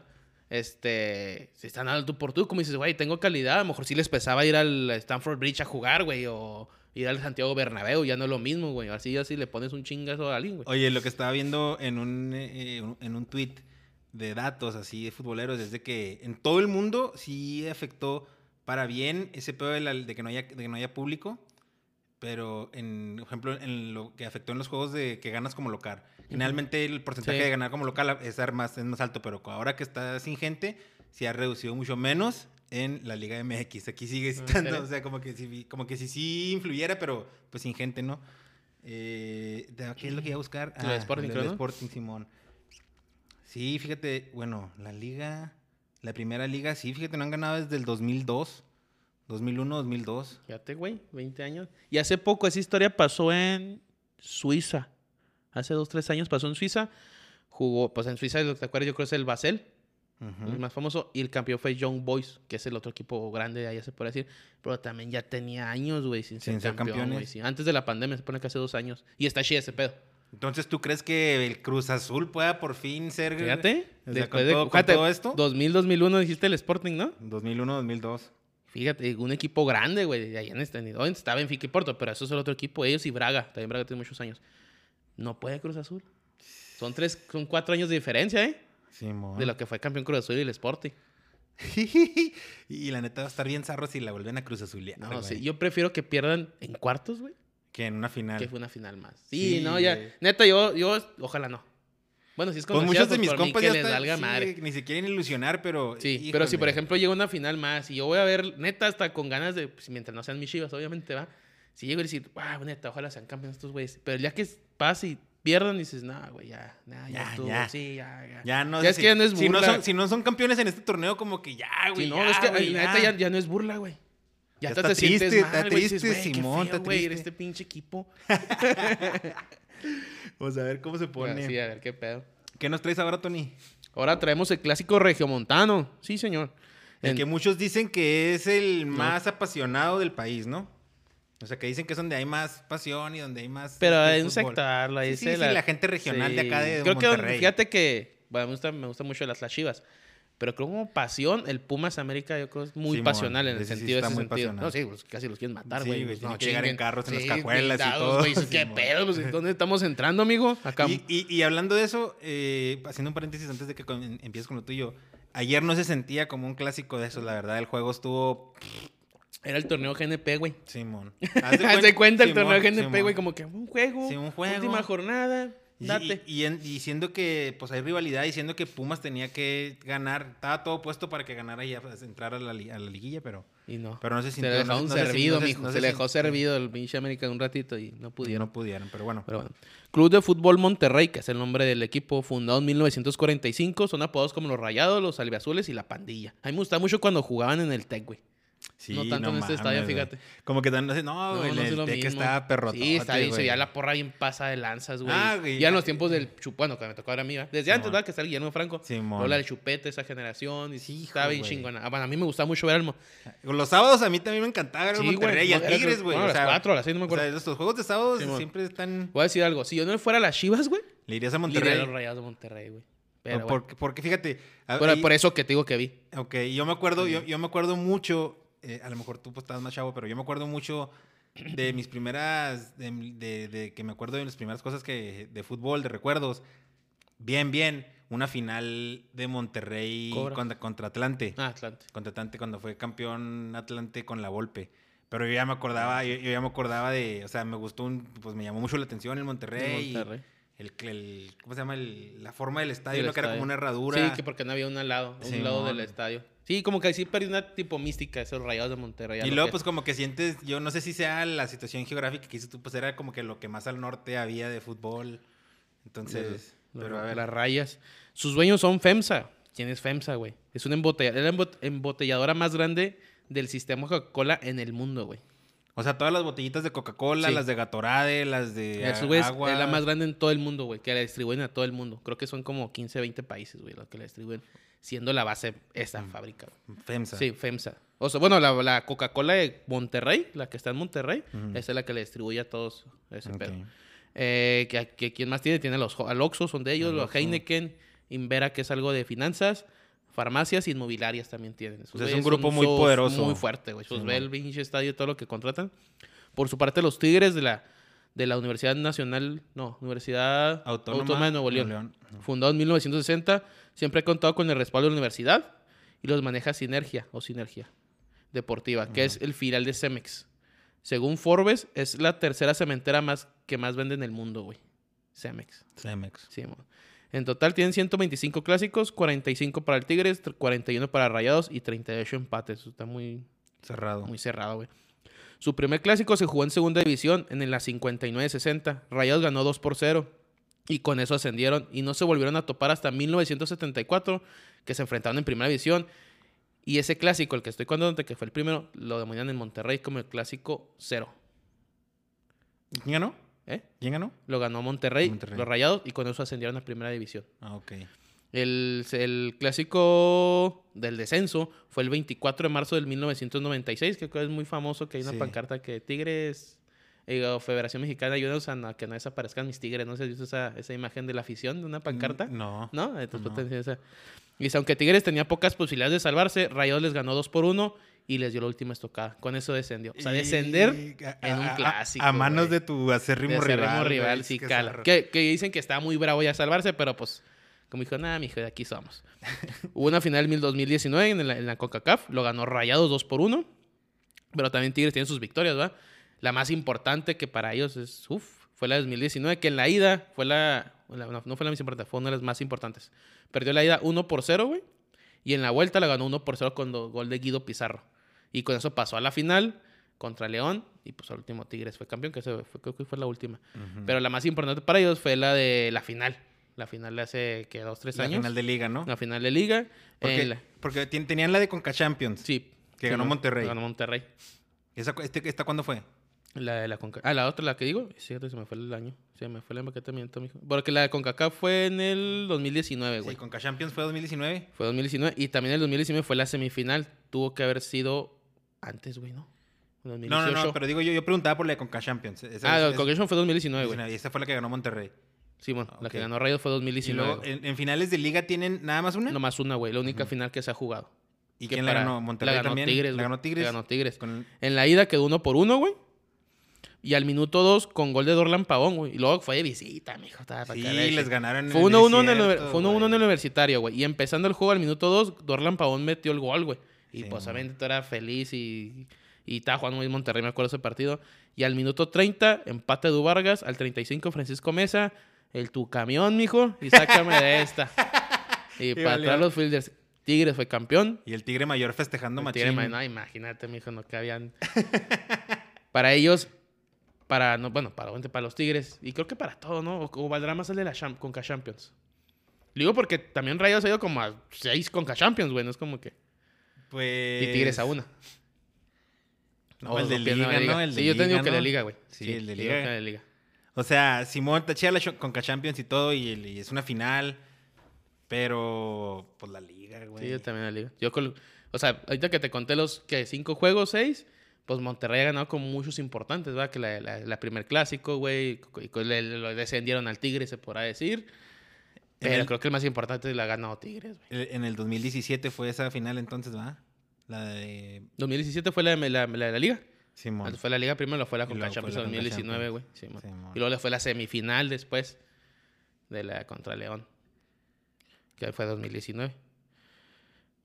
Este, se están dando tú por tú, como dices, güey, tengo calidad, a lo mejor sí les pesaba ir al Stanford Bridge a jugar, güey, o ir al Santiago Bernabéu, ya no es lo mismo, güey, así ya sí le pones un chingazo a alguien, güey. Oye, lo que estaba viendo en un, eh, en un tweet de datos así de futboleros es de que en todo el mundo sí afectó para bien ese pedo de, la- de que, no haya, de que no haya público, pero en por ejemplo en lo que afectó en los juegos de que ganas como local. Generalmente el porcentaje Sí. de ganar como local es, más, es más alto, pero ahora que está sin gente, se ha reducido mucho menos en la Liga MX. Aquí sigue estando, o sea, como que, si, como que si sí influyera, pero pues sin gente, ¿no? Eh, ¿Qué es lo que iba a buscar? De Sporting. Sporting, Simón. Sí, fíjate, bueno, la liga, la primera liga, sí, fíjate, no han ganado desde el 2002, 2001, 2002. Fíjate, güey, 20 años. Y hace poco esa historia pasó en Suiza. Hace dos, tres años pasó en Suiza. Jugó, pues en Suiza, ¿te acuerdas? Yo creo que es el Basel, Ujú. el más famoso. Y el campeón fue Young Boys, que es el otro equipo grande de allá, se puede decir. Pero también ya tenía años, güey, sin, Sin ser campeón, güey, sí. Antes de la pandemia, se pone que hace dos años. Y está chida ese pedo. Entonces, ¿tú crees que el Cruz Azul pueda por fin ser... Fíjate, o sea, después con de todo- con fíjate, todo esto? 2000, 2001 dijiste el Sporting, ¿no? 2001, 2002. Fíjate, un equipo grande, güey, de allá en este hoy estaba Benfica y Porto, pero eso es el otro equipo, ellos y Braga, también Braga tiene muchos años. No puede Cruz Azul. Son tres, son cuatro años de diferencia, ¿eh? Simón. De lo que fue campeón Cruz Azul y el Sporting. y la neta va a estar bien zarro si la vuelven a Cruz Azulear, No, güey. sí, yo prefiero que pierdan en cuartos, güey, Que en una final. que fue una final más. Sí, Sí, no, ya. güey. Neta, yo, yo, ojalá no. Bueno, si es con Pues muchos Chivas, de pues, mis compas ya les están- valga sí, madre. ni se quieren ilusionar, pero... Sí, pero si por híjole. ejemplo llega una final más y yo voy a ver, neta, hasta con ganas de, pues, mientras no sean mis chivas, obviamente, va. Si llego y decir, wow, neta, ojalá sean campeones estos güeyes. Pero ya que pasa y pierdan, dices, no, güey, ya, nah, ya, Ya, estuvo, ya. sí, ya, ya. Ya no Ya es si- que ya no es si no, burla. son, si no son campeones en este torneo, como que ya, güey. Sí, no, ya, es que güey, neta ya, ya no es burla, güey. Ya, está te sientes triste, mal, está güey. Dices, triste, güey, qué Simón, feo, está güey, triste. este pinche equipo. Pues a ver cómo se pone. Bueno, sí, a ver qué pedo. ¿Qué nos traes ahora, Tony? Ahora traemos el clásico regiomontano. Sí, señor. El En- que muchos dicen que es el más apasionado del país, ¿no? O sea, que dicen que es donde hay más pasión y donde hay más... Pero hay un sector, Sí, dice sí, sí, la gente regional de acá de Creo que Monterrey. fíjate que, bueno, me gusta, me gusta mucho las, las Chivas. Pero creo como pasión, el Pumas América yo creo es muy Simón, pasional en el sí sentido de está ese muy sentido. pasional. No, sí, pues casi los quieren matar, Sí, güey. pues, no, que llegar en carros, en las Sí, cajuelas y todo, güey, ¿Qué pedo? Pues, ¿Dónde estamos entrando, amigo? Acá. Y, y- y hablando de eso, eh, haciendo un paréntesis antes de que con- empieces con lo tuyo, ayer no se sentía como un clásico de eso, la verdad, el juego estuvo... Era el torneo GNP, güey. Simón. Haz de cuenta el Simón, torneo GNP, Simón. güey, como que un juego, Sí, un juego. última jornada, date. Y, y, en- y siendo que pues hay rivalidad y siendo que Pumas tenía que ganar, estaba todo puesto para que ganara y pues, entrar a la, li- a la liguilla, pero, Y no. pero no se se sintió. no se- no se- servido, se- mijo. no se se le dejó servido el pinche América un ratito y no pudieron. No pudieron, pero bueno. Pero bueno. Club de Fútbol Monterrey, que es el nombre del equipo, fundado en 1945. Son apodados como los Rayados, los Albiazules y la Pandilla. A mí me gustaba mucho cuando jugaban en el Tec, güey. Sí, no tanto en este estadio, güey. fíjate. Como que tan- no, no, No, güey, no el lo Tec mismo. estaba perrotote, Sí, está bien. Se veía la porra bien pasa de lanzas, güey. Ah, güey. Ya en los tiempos del chupete, bueno, cuando me tocó ahora a mí, ¿va? Desde antes. ¿verdad? Que está el Guillermo Franco. Simón. Luego la del chupete, esa generación. Y Sí, sí, estaba bien chingona. Ah, bueno, a mí me gustaba mucho ver al... Los sábados a mí también me encantaba ver el Sí, Monterrey y el Era- Tigres, güey. no, a o las sea, cuatro, a las seis, no me O acuerdo. sea, estos juegos de sábados siempre están... Voy a decir algo. Si yo no fuera a las Chivas, güey, Le irías a le iría Monterrey. a los Rayados de Monterrey, güey. Pero, Por- bueno. porque, porque fíjate... por eso que te digo que vi. Ok, yo me acuerdo, yo, yo me acuerdo mucho, eh, a lo mejor tú pues, estabas más chavo, pero yo me acuerdo mucho de mis primeras, de, de- de que me acuerdo de las primeras cosas que, de fútbol, de recuerdos. Bien, bien, una final de Monterrey contra, contra Atlante. Ah, Atlante. Contra Atlante cuando fue campeón Atlante con la Volpe. Pero yo ya me acordaba, yo, yo ya me acordaba de, o sea, me gustó, un, pues me llamó mucho la atención el Monterrey. Monterrey. El, el, ¿cómo se llama? El- la forma del estadio, ¿no? Que era como una herradura. Sí, que porque no había un al lado, un lado del estadio. Sí, como que sí perdió una tipo mística esos rayados de Monterrey. Y luego, que- pues, como que sientes, yo no sé si sea la situación geográfica que dices tú, pues era como que lo que más al norte había de fútbol. Entonces, Los- pero a ver. Las rayas. Sus dueños son FEMSA. ¿Quién es FEMSA, güey? Es una embotella- es la embot- embotelladora más grande del sistema Coca-Cola en el mundo, güey. O sea, todas las botellitas de Coca-Cola, Sí. las de Gatorade, las de güey, es- agua. es la más grande en todo el mundo, güey, que la distribuyen a todo el mundo. Creo que son como 15, 20 países, güey, los que la distribuyen, siendo la base esta fábrica. güey. FEMSA. Sí, FEMSA. O sea, bueno, la, la Coca-Cola de Monterrey, la que está en Monterrey, esa es la que le distribuye a todos ese pedo. Eh, que, que ¿Quién más tiene? Tiene los al Oxxo, son de ellos, los. Heineken, Invera, que es algo de finanzas, farmacias y inmobiliarias también tienen. Esos O sea, es un grupo son- muy son poderoso. Muy fuerte, güey. Pues Sí, ve man. el pinche estadio todo lo que contratan. Por su parte, los Tigres de la, de la Universidad Nacional, no, Universidad Autónoma, de Nuevo León. León. Fundado en 1960, siempre ha contado con el respaldo de la universidad y los maneja Sinergia o Sinergia Deportiva, que es el filial de Cemex. Según Forbes, es la tercera cementera más que más vende en el mundo, güey. Cemex. Cemex. Sí, mo. En total tienen 125 clásicos, 45 para el Tigres, 41 para Rayados y 38 empates. Eso Está muy, Cerrado. muy cerrado, güey. Su primer clásico se jugó en segunda división en la 59-60. Rayados ganó 2 por 0 y con eso ascendieron y no se volvieron a topar hasta 1974 que se enfrentaron en primera división. Y ese clásico, el que estoy contando, que fue el primero, lo demonían en Monterrey como el clásico cero. ¿Quién ganó? ¿Eh? ¿Quién ganó? Lo ganó Monterrey, Monterrey. los Rayados, y con eso ascendieron a primera división. Ah, ok. El, el clásico del descenso fue el 24 de marzo del 1996, que es muy famoso, que hay una Sí. pancarta que Tigres eh, o Federación Mexicana ayudan a que no desaparezcan mis Tigres. No sé si esa, esa imagen de la afición de una pancarta. Mm, No. ¿No? Entonces, No. pues, decía esa. Y dice, aunque Tigres tenía pocas posibilidades de salvarse, Rayados les ganó 2 por 1 y les dio la última estocada. Con eso descendió. O sea, descender Y- en un a- clásico, A, manos güey. de tu acérrimo de acérrimo rival. rival, güey, sí, que cala. Que, que dicen que estaba muy bravo ya a salvarse, pero pues, como dijo, nada, mijo, de aquí somos. Hubo una final en el 2019 en la, en la CONCACAF, lo ganó Rayados 2 por 1, pero también Tigres tiene sus victorias, ¿verdad? La más importante que para ellos es, uff, fue la de 2019, que en la ida fue la, la- no, no fue la más importante, fue una de las más importantes. Perdió la ida 1 por 0, güey, y en la vuelta la ganó 1 por 0 con gol de Guido Pizarro. Y con eso pasó a la final contra León, y pues al último Tigres fue campeón, que ese fue, creo que fue la última. Pero la más importante para ellos fue la de la final. La final de hace, que dos, tres La años. final de liga, ¿no? La final de liga. Porque, la- porque tenían la de Conca Champions. sí. Que sí, ganó. Monterrey. Ganó Monterrey. ¿Esa, este, ¿Esta cuándo fue? La de la Conca... Ah, la otra, la que digo. Sí, se me fue el año. Se me fue el empaquetamiento, mijo. Porque la de CONCACAF fue en el 2019, Sí, güey. Conca Champions fue 2019. Fue 2019. Y también el 2019 fue la semifinal. Tuvo que haber sido antes, güey, ¿no? No, 2018. no, no, pero digo yo, yo preguntaba por la de Conca Champions. Esa, Ah, la Conca fue 2019, güey. 19, y esa fue la que ganó Monterrey. Sí, bueno, la que ganó Rayos fue Y 2019. luego, güey. en, en finales de liga tienen nada más una. Nomás una, güey. La única final que se ha jugado. ¿Y que quién la ganó? Monterrey la ganó también. Tigres, la ganó Tigres. La ganó Tigres. En la ida quedó uno por uno, güey. Y al minuto dos con gol de Dorlan Pavón, güey. Y luego fue de visita, mijo. estaba Sí, les ganaron. en Fue el 1-1 en, el, fue 1-1 en el universitario, güey. Y empezando el juego al minuto 2, Dorlan Pavón metió el gol, güey. Y Sí, pues obviamente tú eras feliz y, y estaba jugando muy Monterrey, me acuerdo ese partido. Y al minuto 30, empate de Du Vargas. Al 35, Francisco Mesa. El tu camión, mijo. Y sácame de esta. Y, para atrás los fielders. Tigres fue campeón. Y el Tigre Mayor festejando machín. Tigre, no, imagínate, mijo, no que habían. para ellos, para, no, bueno, para, para los Tigres, y creo que para todo, ¿no? O, o valdrá más el de la Cham- Conca Champions. Digo porque también Rayos ha ido como a seis Conca Champions, güey, no es como que. Pues... Y Tigres a una. No, el de no Liga, la ¿no? El de sí, yo te digo Liga, que ¿no? de Liga, güey. Sí, el de Liga. de Liga. O sea, Simón chida la Conca Champions y todo, y, es una final. Pero, pues la liga, güey. Sí, yo también de Liga. Yo con- o sea, ahorita que te conté los que cinco juegos, seis, pues Monterrey ha ganado con muchos importantes, ¿verdad? Que la, la, la primer clásico, güey, y le, lo descendieron al Tigre, se podrá decir. Pero el- creo que el más importante la ha ganado Tigres, güey. En el 2017 fue esa final entonces, ¿va? La de 2017 fue la, de la, la la Liga. Simón. Fue la Liga primero, fue la Conca Champions la en Conca 2019, güey. Man. Simón. y luego le fue la semifinal después de la contra León. Que fue 2019.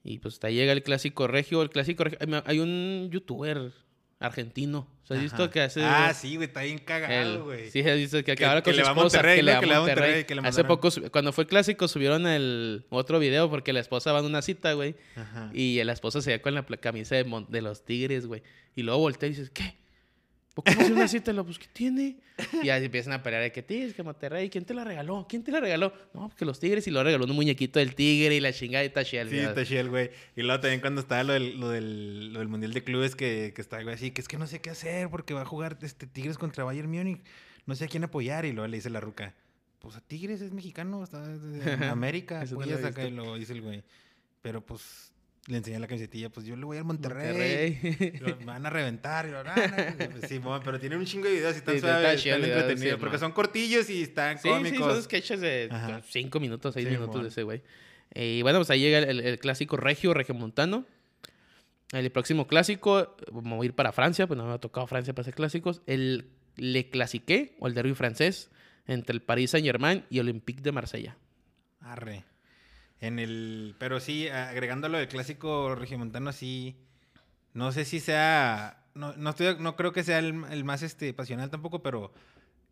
Y pues hasta llega el clásico regio. El clásico regio. Hay un youtuber argentino. ¿Has Ajá. visto que hace. Ah, sí, güey, está bien cagado, güey. sí, has visto que Que- acababa que con le su esposa. Monterrey, que le va Que a Monterrey. Que le Hace poco, cuando fue el clásico, subieron el otro video porque la esposa va a una cita, güey. Ajá. Y la esposa se ve con la camisa de, de los Tigres, güey. Y luego voltea y dices, ¿qué? ¿Por qué no hace una cita? Pues, ¿qué tiene? Y así empiezan a pelear de que Tigres, que Monterrey. ¿Quién te la regaló? ¿Quién te la regaló? No, porque los Tigres. Y lo regaló un muñequito del Tigre y la chingada y Tachiel. Sí, chido, güey. Y luego también cuando estaba lo del, lo del, lo del Mundial de Clubes, que, que está, güey, así, que es que no sé qué hacer porque va a jugar este Tigres contra Bayern Múnich. No sé a quién apoyar. Y luego le dice la ruca, pues a Tigres es mexicano, está en América, no apoyas he acá. Y lo dice el güey. Pero pues le enseñé la camisetilla, pues yo le voy al Monterrey. Monterrey. Lo van a reventar. Y lo, "No, no". Pues, sí, pero tienen un chingo de videos y están Sí, está suaves, chido están entretenidos. sí, porque son cortillos y están Sí, cómicos. sí, son sketches de. 5 minutos, 6 Sí, minutos de ese güey. Y bueno, pues ahí llega el, el clásico regio, regiomontano. El próximo clásico, vamos a ir para Francia, pues no me ha tocado Francia para hacer clásicos. El Le Classique, o el derby francés, entre el Paris Saint-Germain y Olympique de Marsella. Arre. En el. Pero sí, agregando lo del clásico regiomontano, sí. No sé si sea. No, no, estoy, no creo que sea el, el más este, pasional tampoco, pero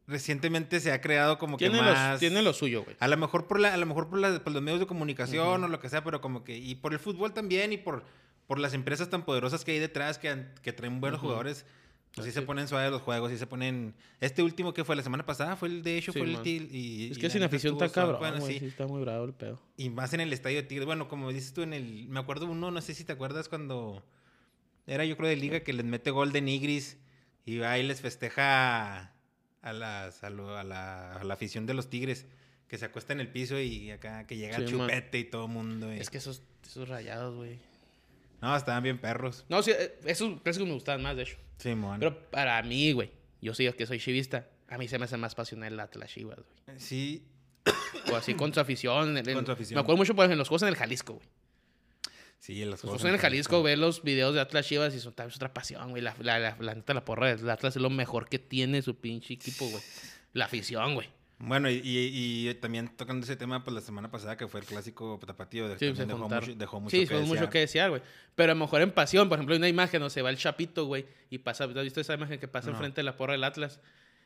recientemente se ha creado como que más. los, tiene lo suyo, güey. A lo mejor por la, a lo mejor por, la- por los medios de comunicación o lo que sea, pero como que. Y por el fútbol también y por, por las empresas tan poderosas que hay detrás que, que traen buenos jugadores. Así se ponen suaves los juegos, y se ponen... Este último que fue la semana pasada fue el de hecho, Sí, fue el til y... Es que sin afición está cabrón, Bueno, sí. Sí, está muy bravo el pedo. Y más en el estadio de Tigres. Bueno, como dices tú en el... Me acuerdo uno, no sé si te acuerdas cuando... Era yo creo de liga que les mete gol de Nigris y va y les festeja a, las, a, lo- a la, a la afición de los Tigres. Que se acuesta en el piso y acá que llega el Sí, man. chupete y todo el mundo. y- Es que esos, esos rayados, güey. No, estaban bien perros. No, sí, eh, esos clásicos me gustaban más, de hecho. Sí, mon. Pero para mí, güey, yo sí que soy chivista, a mí se me hace más pasional el Atlas Chivas, güey. Sí, O así con su afición. en- Con su afición. Me acuerdo mucho pues, en los juegos en el Jalisco, güey. sí, en los Los juegos en el Jalisco, ver los videos de Atlas Chivas y son es otra pasión, güey. La, la, la, la neta, la porra del Atlas es lo mejor que tiene su pinche equipo, güey. La afición, güey. Bueno, y, y- y también tocando ese tema, pues la semana pasada que fue el clásico tapatío, Sí, dejó, mucho, dejó mucho sí, que fue mucho desear. que desear, güey. Pero a lo mejor en pasión, por ejemplo, hay una imagen donde se va el Chapito, güey, y pasa, ¿has visto esa imagen que pasa No. enfrente de la porra del Atlas?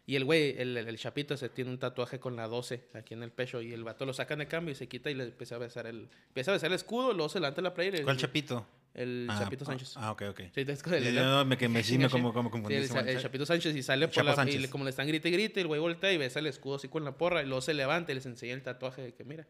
Y el güey, el, el, el Chapito, se tiene un tatuaje con la 12 aquí en el pecho y el vato lo sacan de cambio y se quita y le empieza a besar el, empieza a besar el escudo, luego se levanta la playa y ¿Cuál chapito? El Ah, Chapito ah, Sánchez. Ah, ok, ok. Sí, es el- el- no, me, que me, sí, me Chinga, como, como Sí, el, el Chapito Sánchez y sale por la, y le- como le están grite y grite, el güey voltea y besa el escudo así con la porra y luego se levanta y les enseña el tatuaje de que mira.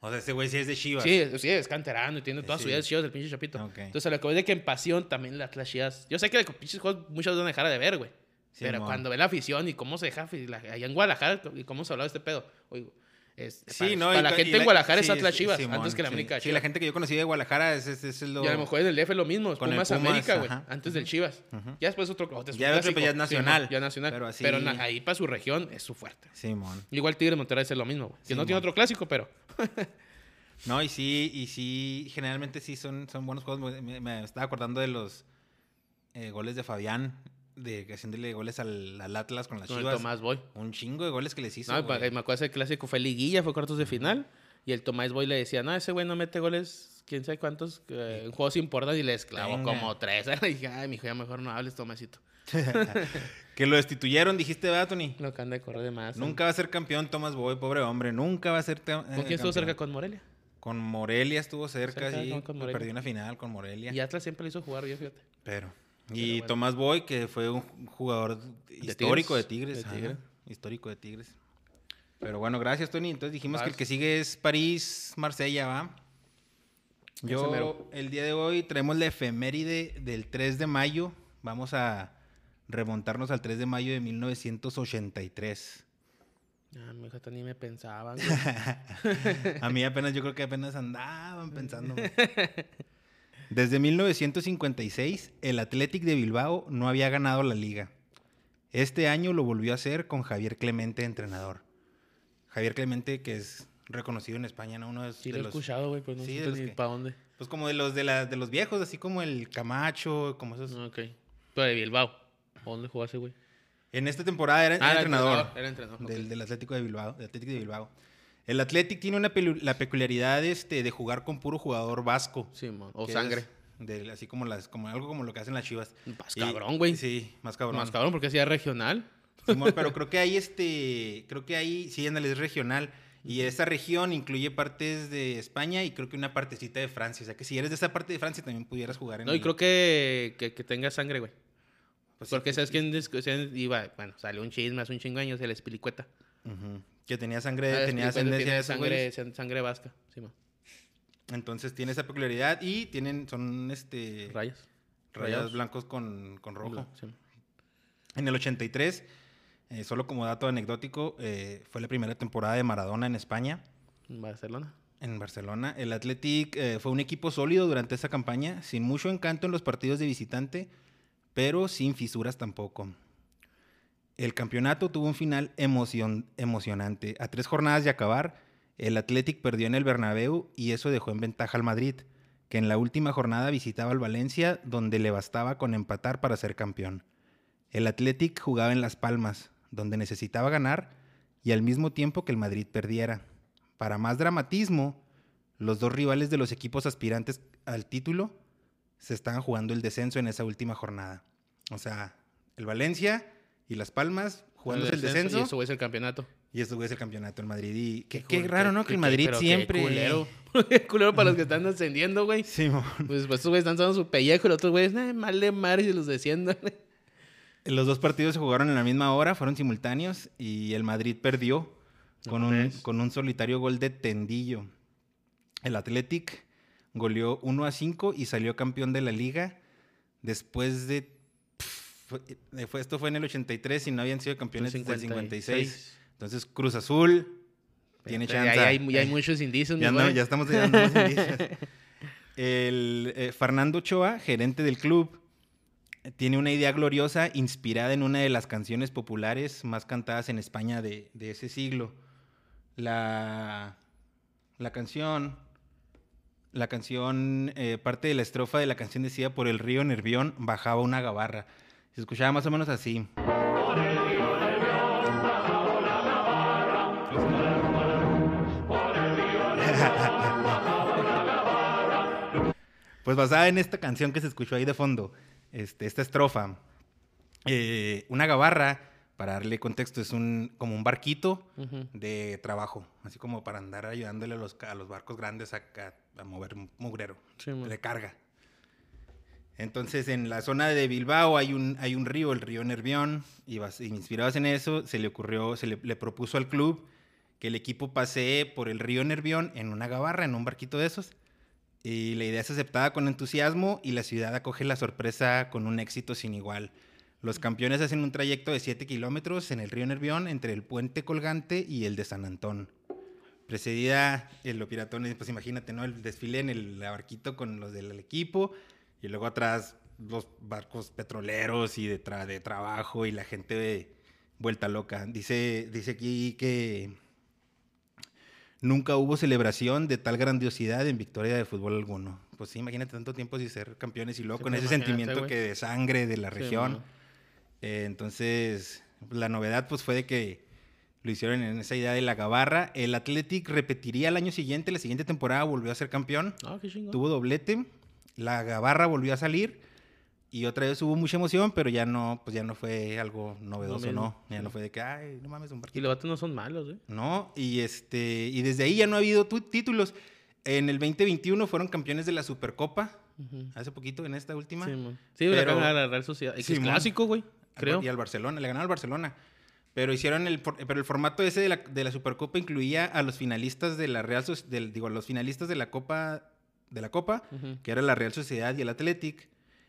O sea, ese güey sí es de Chivas. Sí, es- sí, es canterano y tiene toda su Sí. vida de chivas del pinche Chapito. Entonces, a lo que voy de que en pasión también las Chivas. Yo sé que con pinches juegos muchos van a dejar de ver, güey. Sí, pero cuando ve la afición y cómo se deja la- allá en Guadalajara y cómo se hablaba este pedo. Oye, es, Sí, para, no. para y la gente en la- Guadalajara es Atlas Chivas, Simón, antes que la. América Sí, Chivas. la gente que yo conocí de Guadalajara es, es, es lo... Y a lo mejor en el DF lo mismo, es Con Pumas, Pumas, América, güey, antes del Chivas. Ya después otro, otro Ya otro, pues, ya es nacional. ya nacional. Pero Pero, así- na- ahí para su región es su fuerte. Simón. Igual Tigre Monterrey es lo mismo, güey. Que no tiene otro clásico, pero No, y sí, y sí, generalmente sí son, son buenos juegos. Me, me estaba acordando de los eh, goles de Fabián, de que haciéndole goles al, al Atlas con las con el Chivas. Tomás Boy. Un chingo de goles que les hizo. No, me acuerdo ese clásico fue liguilla, fue cuartos de final. Y el Tomás Boy le decía, no, ese güey no mete goles, quién sabe cuántos, eh, juegos importantes. Y le esclavó Venga. como tres. Dije, ay, mijo, ya mejor no hables, Tomasito. que lo destituyeron, dijiste, ¿verdad, Tony? Lo que anda de correr de más. Nunca va a ser campeón Tomás Boy, pobre hombre. Nunca va a ser. te- ¿Con eh, quién estuvo cerca? ¿Con Morelia? Con Morelia estuvo cerca, Cerca, sí. Perdió una final con Morelia. Y Atlas siempre le hizo jugar bien, fíjate. Pero. Y bueno. Tomás Boy, que fue un jugador histórico de Tigres. De ajá, Tigre. Histórico de Tigres. Pero bueno, gracias, Tony. Entonces dijimos que el que sigue es París, Marsella, ¿va? Yo, el día de hoy, traemos la efeméride del 3 de mayo. Vamos a remontarnos al 3 de mayo de 1983. Ah, mi hija, ni me pensaban. A mí apenas, yo creo que apenas andaban pensando. Desde 1956, el Athletic de Bilbao no había ganado la liga. Este año lo volvió a hacer con Javier Clemente, entrenador. Javier Clemente, que es reconocido en España, ¿no? Uno de, Sí, de lo he los, escuchado, güey, pero no Sí, sé ni que- para dónde. pues como de los de, la- de los viejos, así como el Camacho, como esos. Ok. Pero de Bilbao. ¿A ¿Dónde jugó ese, güey? En esta temporada era, Ah, era entrenador. entrenador, era entrenador. Del, del Atlético de Bilbao. Del Atlético de Bilbao. El Athletic tiene una la peculiaridad este, de jugar con puro jugador vasco. Sí. O sangre. así como las, como algo como lo que hacen las chivas. Más cabrón, güey. Sí, más cabrón. Más cabrón porque hacía regional. Simón, pero creo que hay este, creo que ahí, sí, es regional. Y esa región incluye partes de España y creo que una partecita de Francia. O sea que si eres de esa parte de Francia también pudieras jugar en No, y el- creo que, que, que tenga sangre, güey. pues sí, Porque que- sabes dis- quién iba, bueno, salió un chisme hace un chingo años, el Espilicueta. Ujú. Que tenía sangre, Ah, tenía Espilicueta ascendencia de sangre, sangre vasca. Sí. Entonces tiene esa peculiaridad y tienen, son este Rayas. rayas blancos con, con rojo. Sí. En el 83, eh, solo como dato anecdótico, eh, fue la primera temporada de Maradona en España, En Barcelona. en Barcelona. El Athletic eh, fue un equipo sólido durante esa campaña, sin mucho encanto en los partidos de visitante, pero sin fisuras tampoco. El campeonato tuvo un final emocion- emocionante. A tres jornadas de acabar, el Athletic perdió en el Bernabéu y eso dejó en ventaja al Madrid, que en la última jornada visitaba al Valencia, donde le bastaba con empatar para ser campeón. El Athletic jugaba en Las Palmas, donde necesitaba ganar y al mismo tiempo que el Madrid perdiera. Para más dramatismo, los dos rivales de los equipos aspirantes al título se estaban jugando el descenso en esa última jornada. O sea, el Valencia y Las Palmas jugándose el descenso, Y eso es el campeonato. y esto es el campeonato en Madrid. Y qué, Qué raro, ¿no? Que el Madrid qué siempre... culero. Qué culero para los que están ascendiendo, güey. Simón. Pues, pues estos güeyes están dando su pellejo y los otros güeyes, mal de mar y se los desciendan. Los dos partidos se jugaron en la misma hora, fueron simultáneos y el Madrid perdió con, un, con un solitario gol de Tendillo. El Athletic goleó 1 a 5 y salió campeón de la liga después de... fue, esto fue en el 83 y no habían sido campeones desde el 56. Entonces Cruz Azul tiene chance. Ya hay, hay, muchos indicios. Ya, no, ya estamos llegando los indicios. El, eh, Fernando Ochoa, gerente del club, tiene una idea gloriosa inspirada en una de las canciones populares más cantadas en España de, de ese siglo. La, la canción la canción, eh, parte de la estrofa de la canción decía, por el río Nervión bajaba una gabarra. Se escuchaba más o menos así. pues basada en esta canción que se escuchó ahí de fondo, este, esta estrofa, eh, una gabarra para darle contexto, es un como un barquito de trabajo, así como para andar ayudándole a los, a los barcos grandes a, a, mover mugrero de carga. Entonces, en la zona de Bilbao hay un, hay un río, el río Nervión, y, inspirados en eso, se le ocurrió, se le, propuso al club que el equipo pasee por el río Nervión en una gabarra, en un barquito de esos. Y la idea es aceptada con entusiasmo y la ciudad acoge la sorpresa con un éxito sin igual. Los campeones hacen un trayecto de 7 kilómetros en el río Nervión entre el puente colgante y el de San Antón. Precedida el los piratones, pues imagínate, ¿no? El desfile en el barquito con los del equipo y luego atrás los barcos petroleros y de, de trabajo y la gente de vuelta loca. Dice, dice aquí que nunca hubo celebración de tal grandiosidad en victoria de fútbol alguno. Pues sí, imagínate tanto tiempo sin ser campeones y luego con ese sentimiento que de sangre de la región. Eh, entonces, la novedad pues fue de que lo hicieron en esa idea de la gabarra. El Athletic repetiría el año siguiente, la siguiente temporada volvió a ser campeón. Ah, qué Tuvo doblete. La gabarra volvió a salir. Y otra vez hubo mucha emoción, pero ya no, pues ya no fue algo novedoso, ¿no? Ya no fue de que, ay, no mames, un barquito. Y los vatos no son malos, ¿eh? No, y este, y desde ahí ya no ha habido títulos. En el 2021 fueron campeones de la Supercopa. Hace poquito, en esta última. Sí, sí pero, la Real Sociedad. es clásico, güey. Creo. Y al Barcelona, le ganaron al Barcelona. Pero hicieron el, pero el formato ese de la, de la Supercopa incluía a los finalistas de la Real del, digo, a los finalistas de la Copa, de la Copa, que era la Real Sociedad y el Athletic,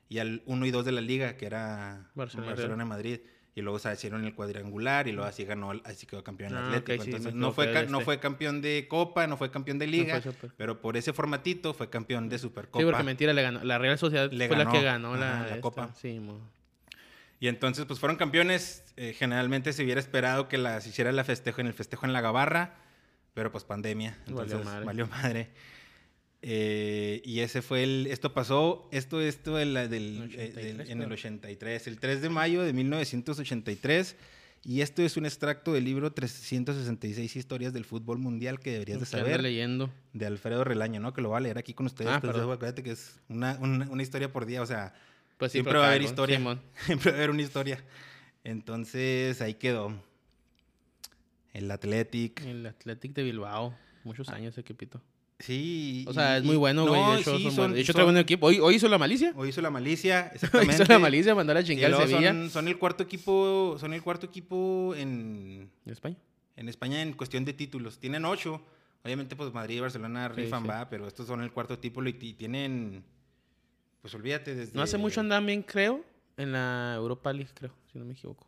y al 1 y 2 de la Liga, que era Barcelona, Madrid. Y luego se hicieron el cuadrangular y luego así ganó, así quedó campeón el ah, Atlético. Entonces no fue, no fue campeón de Copa, no fue campeón de Liga, pero por ese formatito fue campeón de Supercopa. Sí, porque mentira, le ganó. La Real Sociedad fue la que ganó la, Copa. Sí, y entonces, pues fueron campeones. Eh, generalmente se hubiera esperado que las hiciera la festejo en el festejo en la Gabarra, pero pues pandemia. Entonces, valió madre. Eh, y ese fue el. Esto pasó. Esto, esto del, eh, en el 83, el 3 de mayo de 1983. Y esto es un extracto del libro 366 historias del fútbol mundial que deberías de saber. leyendo. De Alfredo Relaño, ¿no? Que lo va a leer aquí con ustedes. Ah, pero acuérdate que es una, una, una historia por día. O sea, pues siempre va a haber historia. siempre va a haber una historia. Entonces ahí quedó. El Athletic. El Athletic de Bilbao. Muchos ah. años ese equipito. Sí. O sea, es muy bueno, güey. de hecho, sí, son, de hecho buen equipo. ¿Hoy, ¿Hoy, hizo la malicia? Hoy hizo la malicia, exactamente. hizo la malicia, mandó a Sevilla. Son, el cuarto equipo, son el cuarto equipo en... ¿En España? En España en cuestión de títulos. Tienen ocho. Obviamente, pues Madrid y Barcelona rifan, va, pero estos son el cuarto título y tienen pues olvídate desde... No hace mucho andaban bien, creo, en la Europa League, creo, si no me equivoco.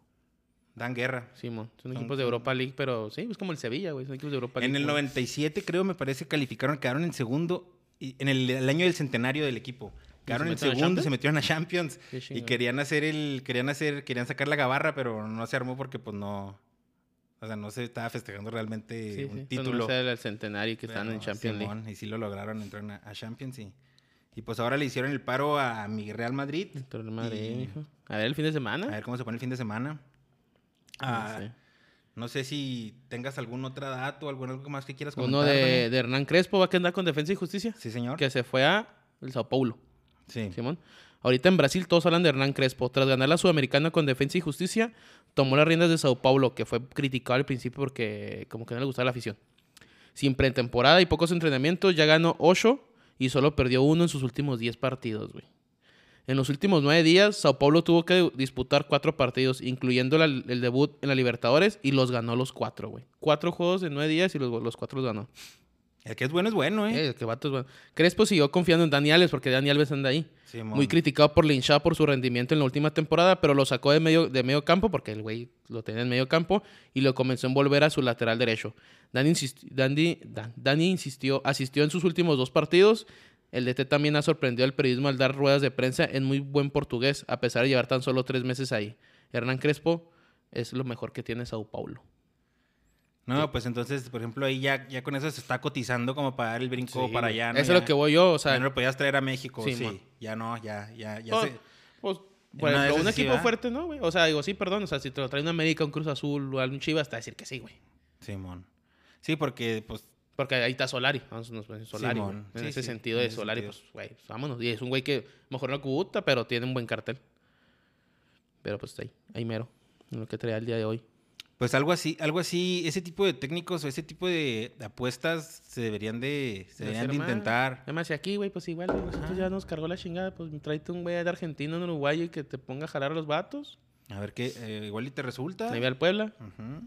Dan guerra. Simón, son, equipos de Europa League, pero sí, es como el Sevilla, güey, son equipos de Europa League. En el 97, creo, me parece, calificaron, quedaron en segundo, y en el, año del centenario del equipo. Quedaron en segundo, se metieron a Champions y querían hacer el, querían hacer, querían sacar la gabarra, pero no se armó porque pues no, o sea, no se estaba festejando realmente un título. No el centenario que estaban en Champions League. Y sí lo lograron, entraron a, a Champions y y pues ahora le hicieron el paro a mi Real Madrid. Real Madrid, A ver el fin de semana. A ver cómo se pone el fin de semana. Ah, no, sé. si tengas algún otro dato, algo más que quieras comentar. Uno de, Hernán Crespo va a quedar con Defensa y Justicia. Sí, señor. Que se fue a el Sao Paulo. Sí. Simón. Ahorita en Brasil todos hablan de Hernán Crespo. Tras ganar la Sudamericana con Defensa y Justicia, tomó las riendas de Sao Paulo, que fue criticado al principio porque como que no le gustaba la afición. Sin pretemporada y pocos entrenamientos, ya ganó 8 y solo perdió uno en sus últimos 10 partidos, güey. En los últimos nueve días, Sao Paulo tuvo que disputar cuatro partidos, incluyendo la- el debut en la Libertadores, y los ganó los cuatro, güey. Cuatro juegos en nueve días y los, los cuatro los ganó. El que es bueno es bueno, ¿eh? Eh, el que vato es bueno. Crespo siguió confiando en Dani Alves porque Dani Alves anda ahí. Simón. Muy criticado por Linchá por su rendimiento en la última temporada, pero lo sacó de medio, de medio campo porque el güey lo tenía en medio campo y lo comenzó a envolver a su lateral derecho. Dani, insisti- Dani- Dan- Dani insistió, asistió en sus últimos dos partidos. El DT también ha sorprendido al periodismo al dar ruedas de prensa en muy buen portugués, a pesar de llevar tan solo tres meses ahí. Hernán Crespo es lo mejor que tiene Sao Paulo. No, pues entonces, por ejemplo, ahí ya, ya con eso se está cotizando como para dar el brinco para allá. ¿no? Eso Ya- es lo que voy yo, o sea, ya no lo podías traer a México, Sí, ya no, ya, ya, ya Pues, se- pues, por ejemplo, un equipo fuerte, ¿no, güey? O sea, digo, sí, perdón. O sea, si te lo trae un América, un Cruz Azul o algún Chivas, te va a decir que sí, güey. Simón. Sí, porque, pues, Porque ahí está Solari. Vamos a decir Solari. Simón, En sí, ese sí, sentido en de Solari, sentido. pues, güey, pues, vámonos. Y es un güey que mejor no cubuta, pero tiene un buen cartel. Pero pues ahí, ahí mero. En lo que traía el día de hoy. pues algo así, algo así, ese tipo de técnicos o ese tipo de apuestas se deberían de, se De deberían de intentar. Además, si aquí, güey, pues igual, nosotros ya nos cargó la chingada. Pues tráete un güey de Argentina, un uruguayo y que te ponga a jalar a los vatos. A ver qué, eh, igual y te resulta. Ahí ve al Puebla. Ujú.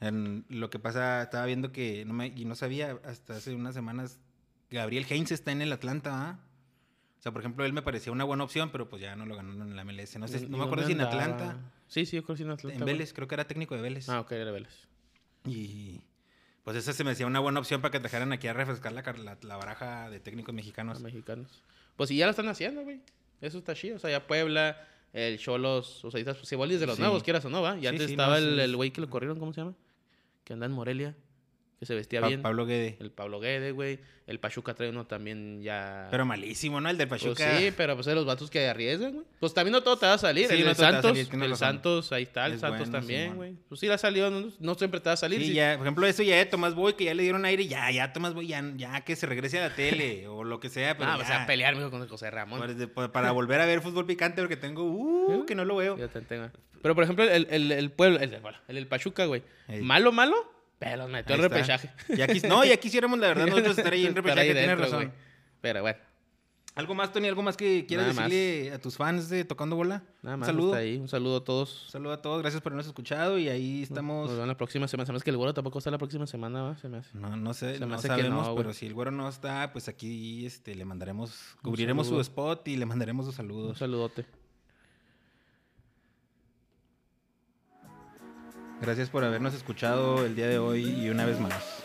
En lo que pasa, estaba viendo que no me, y no sabía hasta hace unas semanas, Gabriel Heinz está en el Atlanta, ¿ah? O sea, por ejemplo, él me parecía una buena opción, pero pues ya no lo ganó en la MLS. No, sé, ¿Y- no me acuerdo si en? Atlanta, Sí, sí, yo creo que sí en Atlanta. en. Vélez, creo que era técnico de Vélez. Ah, ok, era Vélez. Y pues esa se me hacía una buena opción para que trajeran aquí a refrescar la, la, la baraja de técnicos mexicanos. Los mexicanos. Pues sí, ya lo están haciendo, güey. Eso está chido. O sea, ya Puebla, el Cholos, o sea, es de los Sí. nuevos, quieras o no, ¿va? Y Sí, antes sí, estaba no, el güey que lo corrieron, ¿cómo se llama? Que anda Morelia, que se vestía Pa- bien. Pablo Guede. El Pablo Guede, güey. El Pachuca trae uno también ya. Pero malísimo, ¿no? El del Pues Pachuca. sí, pero pues es de los vatos que arriesgan, güey. Pues también no todo te va a salir. Sí, el no a Santos, el razón. Santos, ahí está, el Es Santos bueno, también, güey. Pues sí la ha salido, no, no siempre te va a salir. Sí, sí. ya, por ejemplo, eso ya de Tomás Boy, que ya le dieron aire, ya, ya, Tomás Boy, ya, ya que se regrese a la tele o lo que sea. Pero Ah, pues ya, a pelear, mijo, con José Ramón. para, volver a ver fútbol picante, porque tengo, uh, que no lo veo. Yo te tengo. Pero por ejemplo, el, el, el pueblo, el, el, el Pachuca, güey. Ey. Malo, malo, pero metió el repechaje. Ya quis- no, ya quisiéramos, la verdad, nosotros estar ahí en repechaje, tienes razón. Pero bueno, ¿Algo más, Tony? ¿Algo más que quieras Nada más. decirle a tus fans de Tocando Bola? nada Un más saludo. hasta ahí. Un saludo a todos. Un saludo a todos, gracias por habernos escuchado y ahí estamos. Nos vemos la próxima semana. Hace que el güero tampoco está la próxima semana, ¿va? Se me hace. No, no sé, Se me no hace que sabemos, no, güey. pero si el güero no está, pues aquí este, le mandaremos, cubriremos su saludo. spot y le mandaremos sus Un saludos. saludote. Gracias por habernos escuchado el día de hoy y una vez más.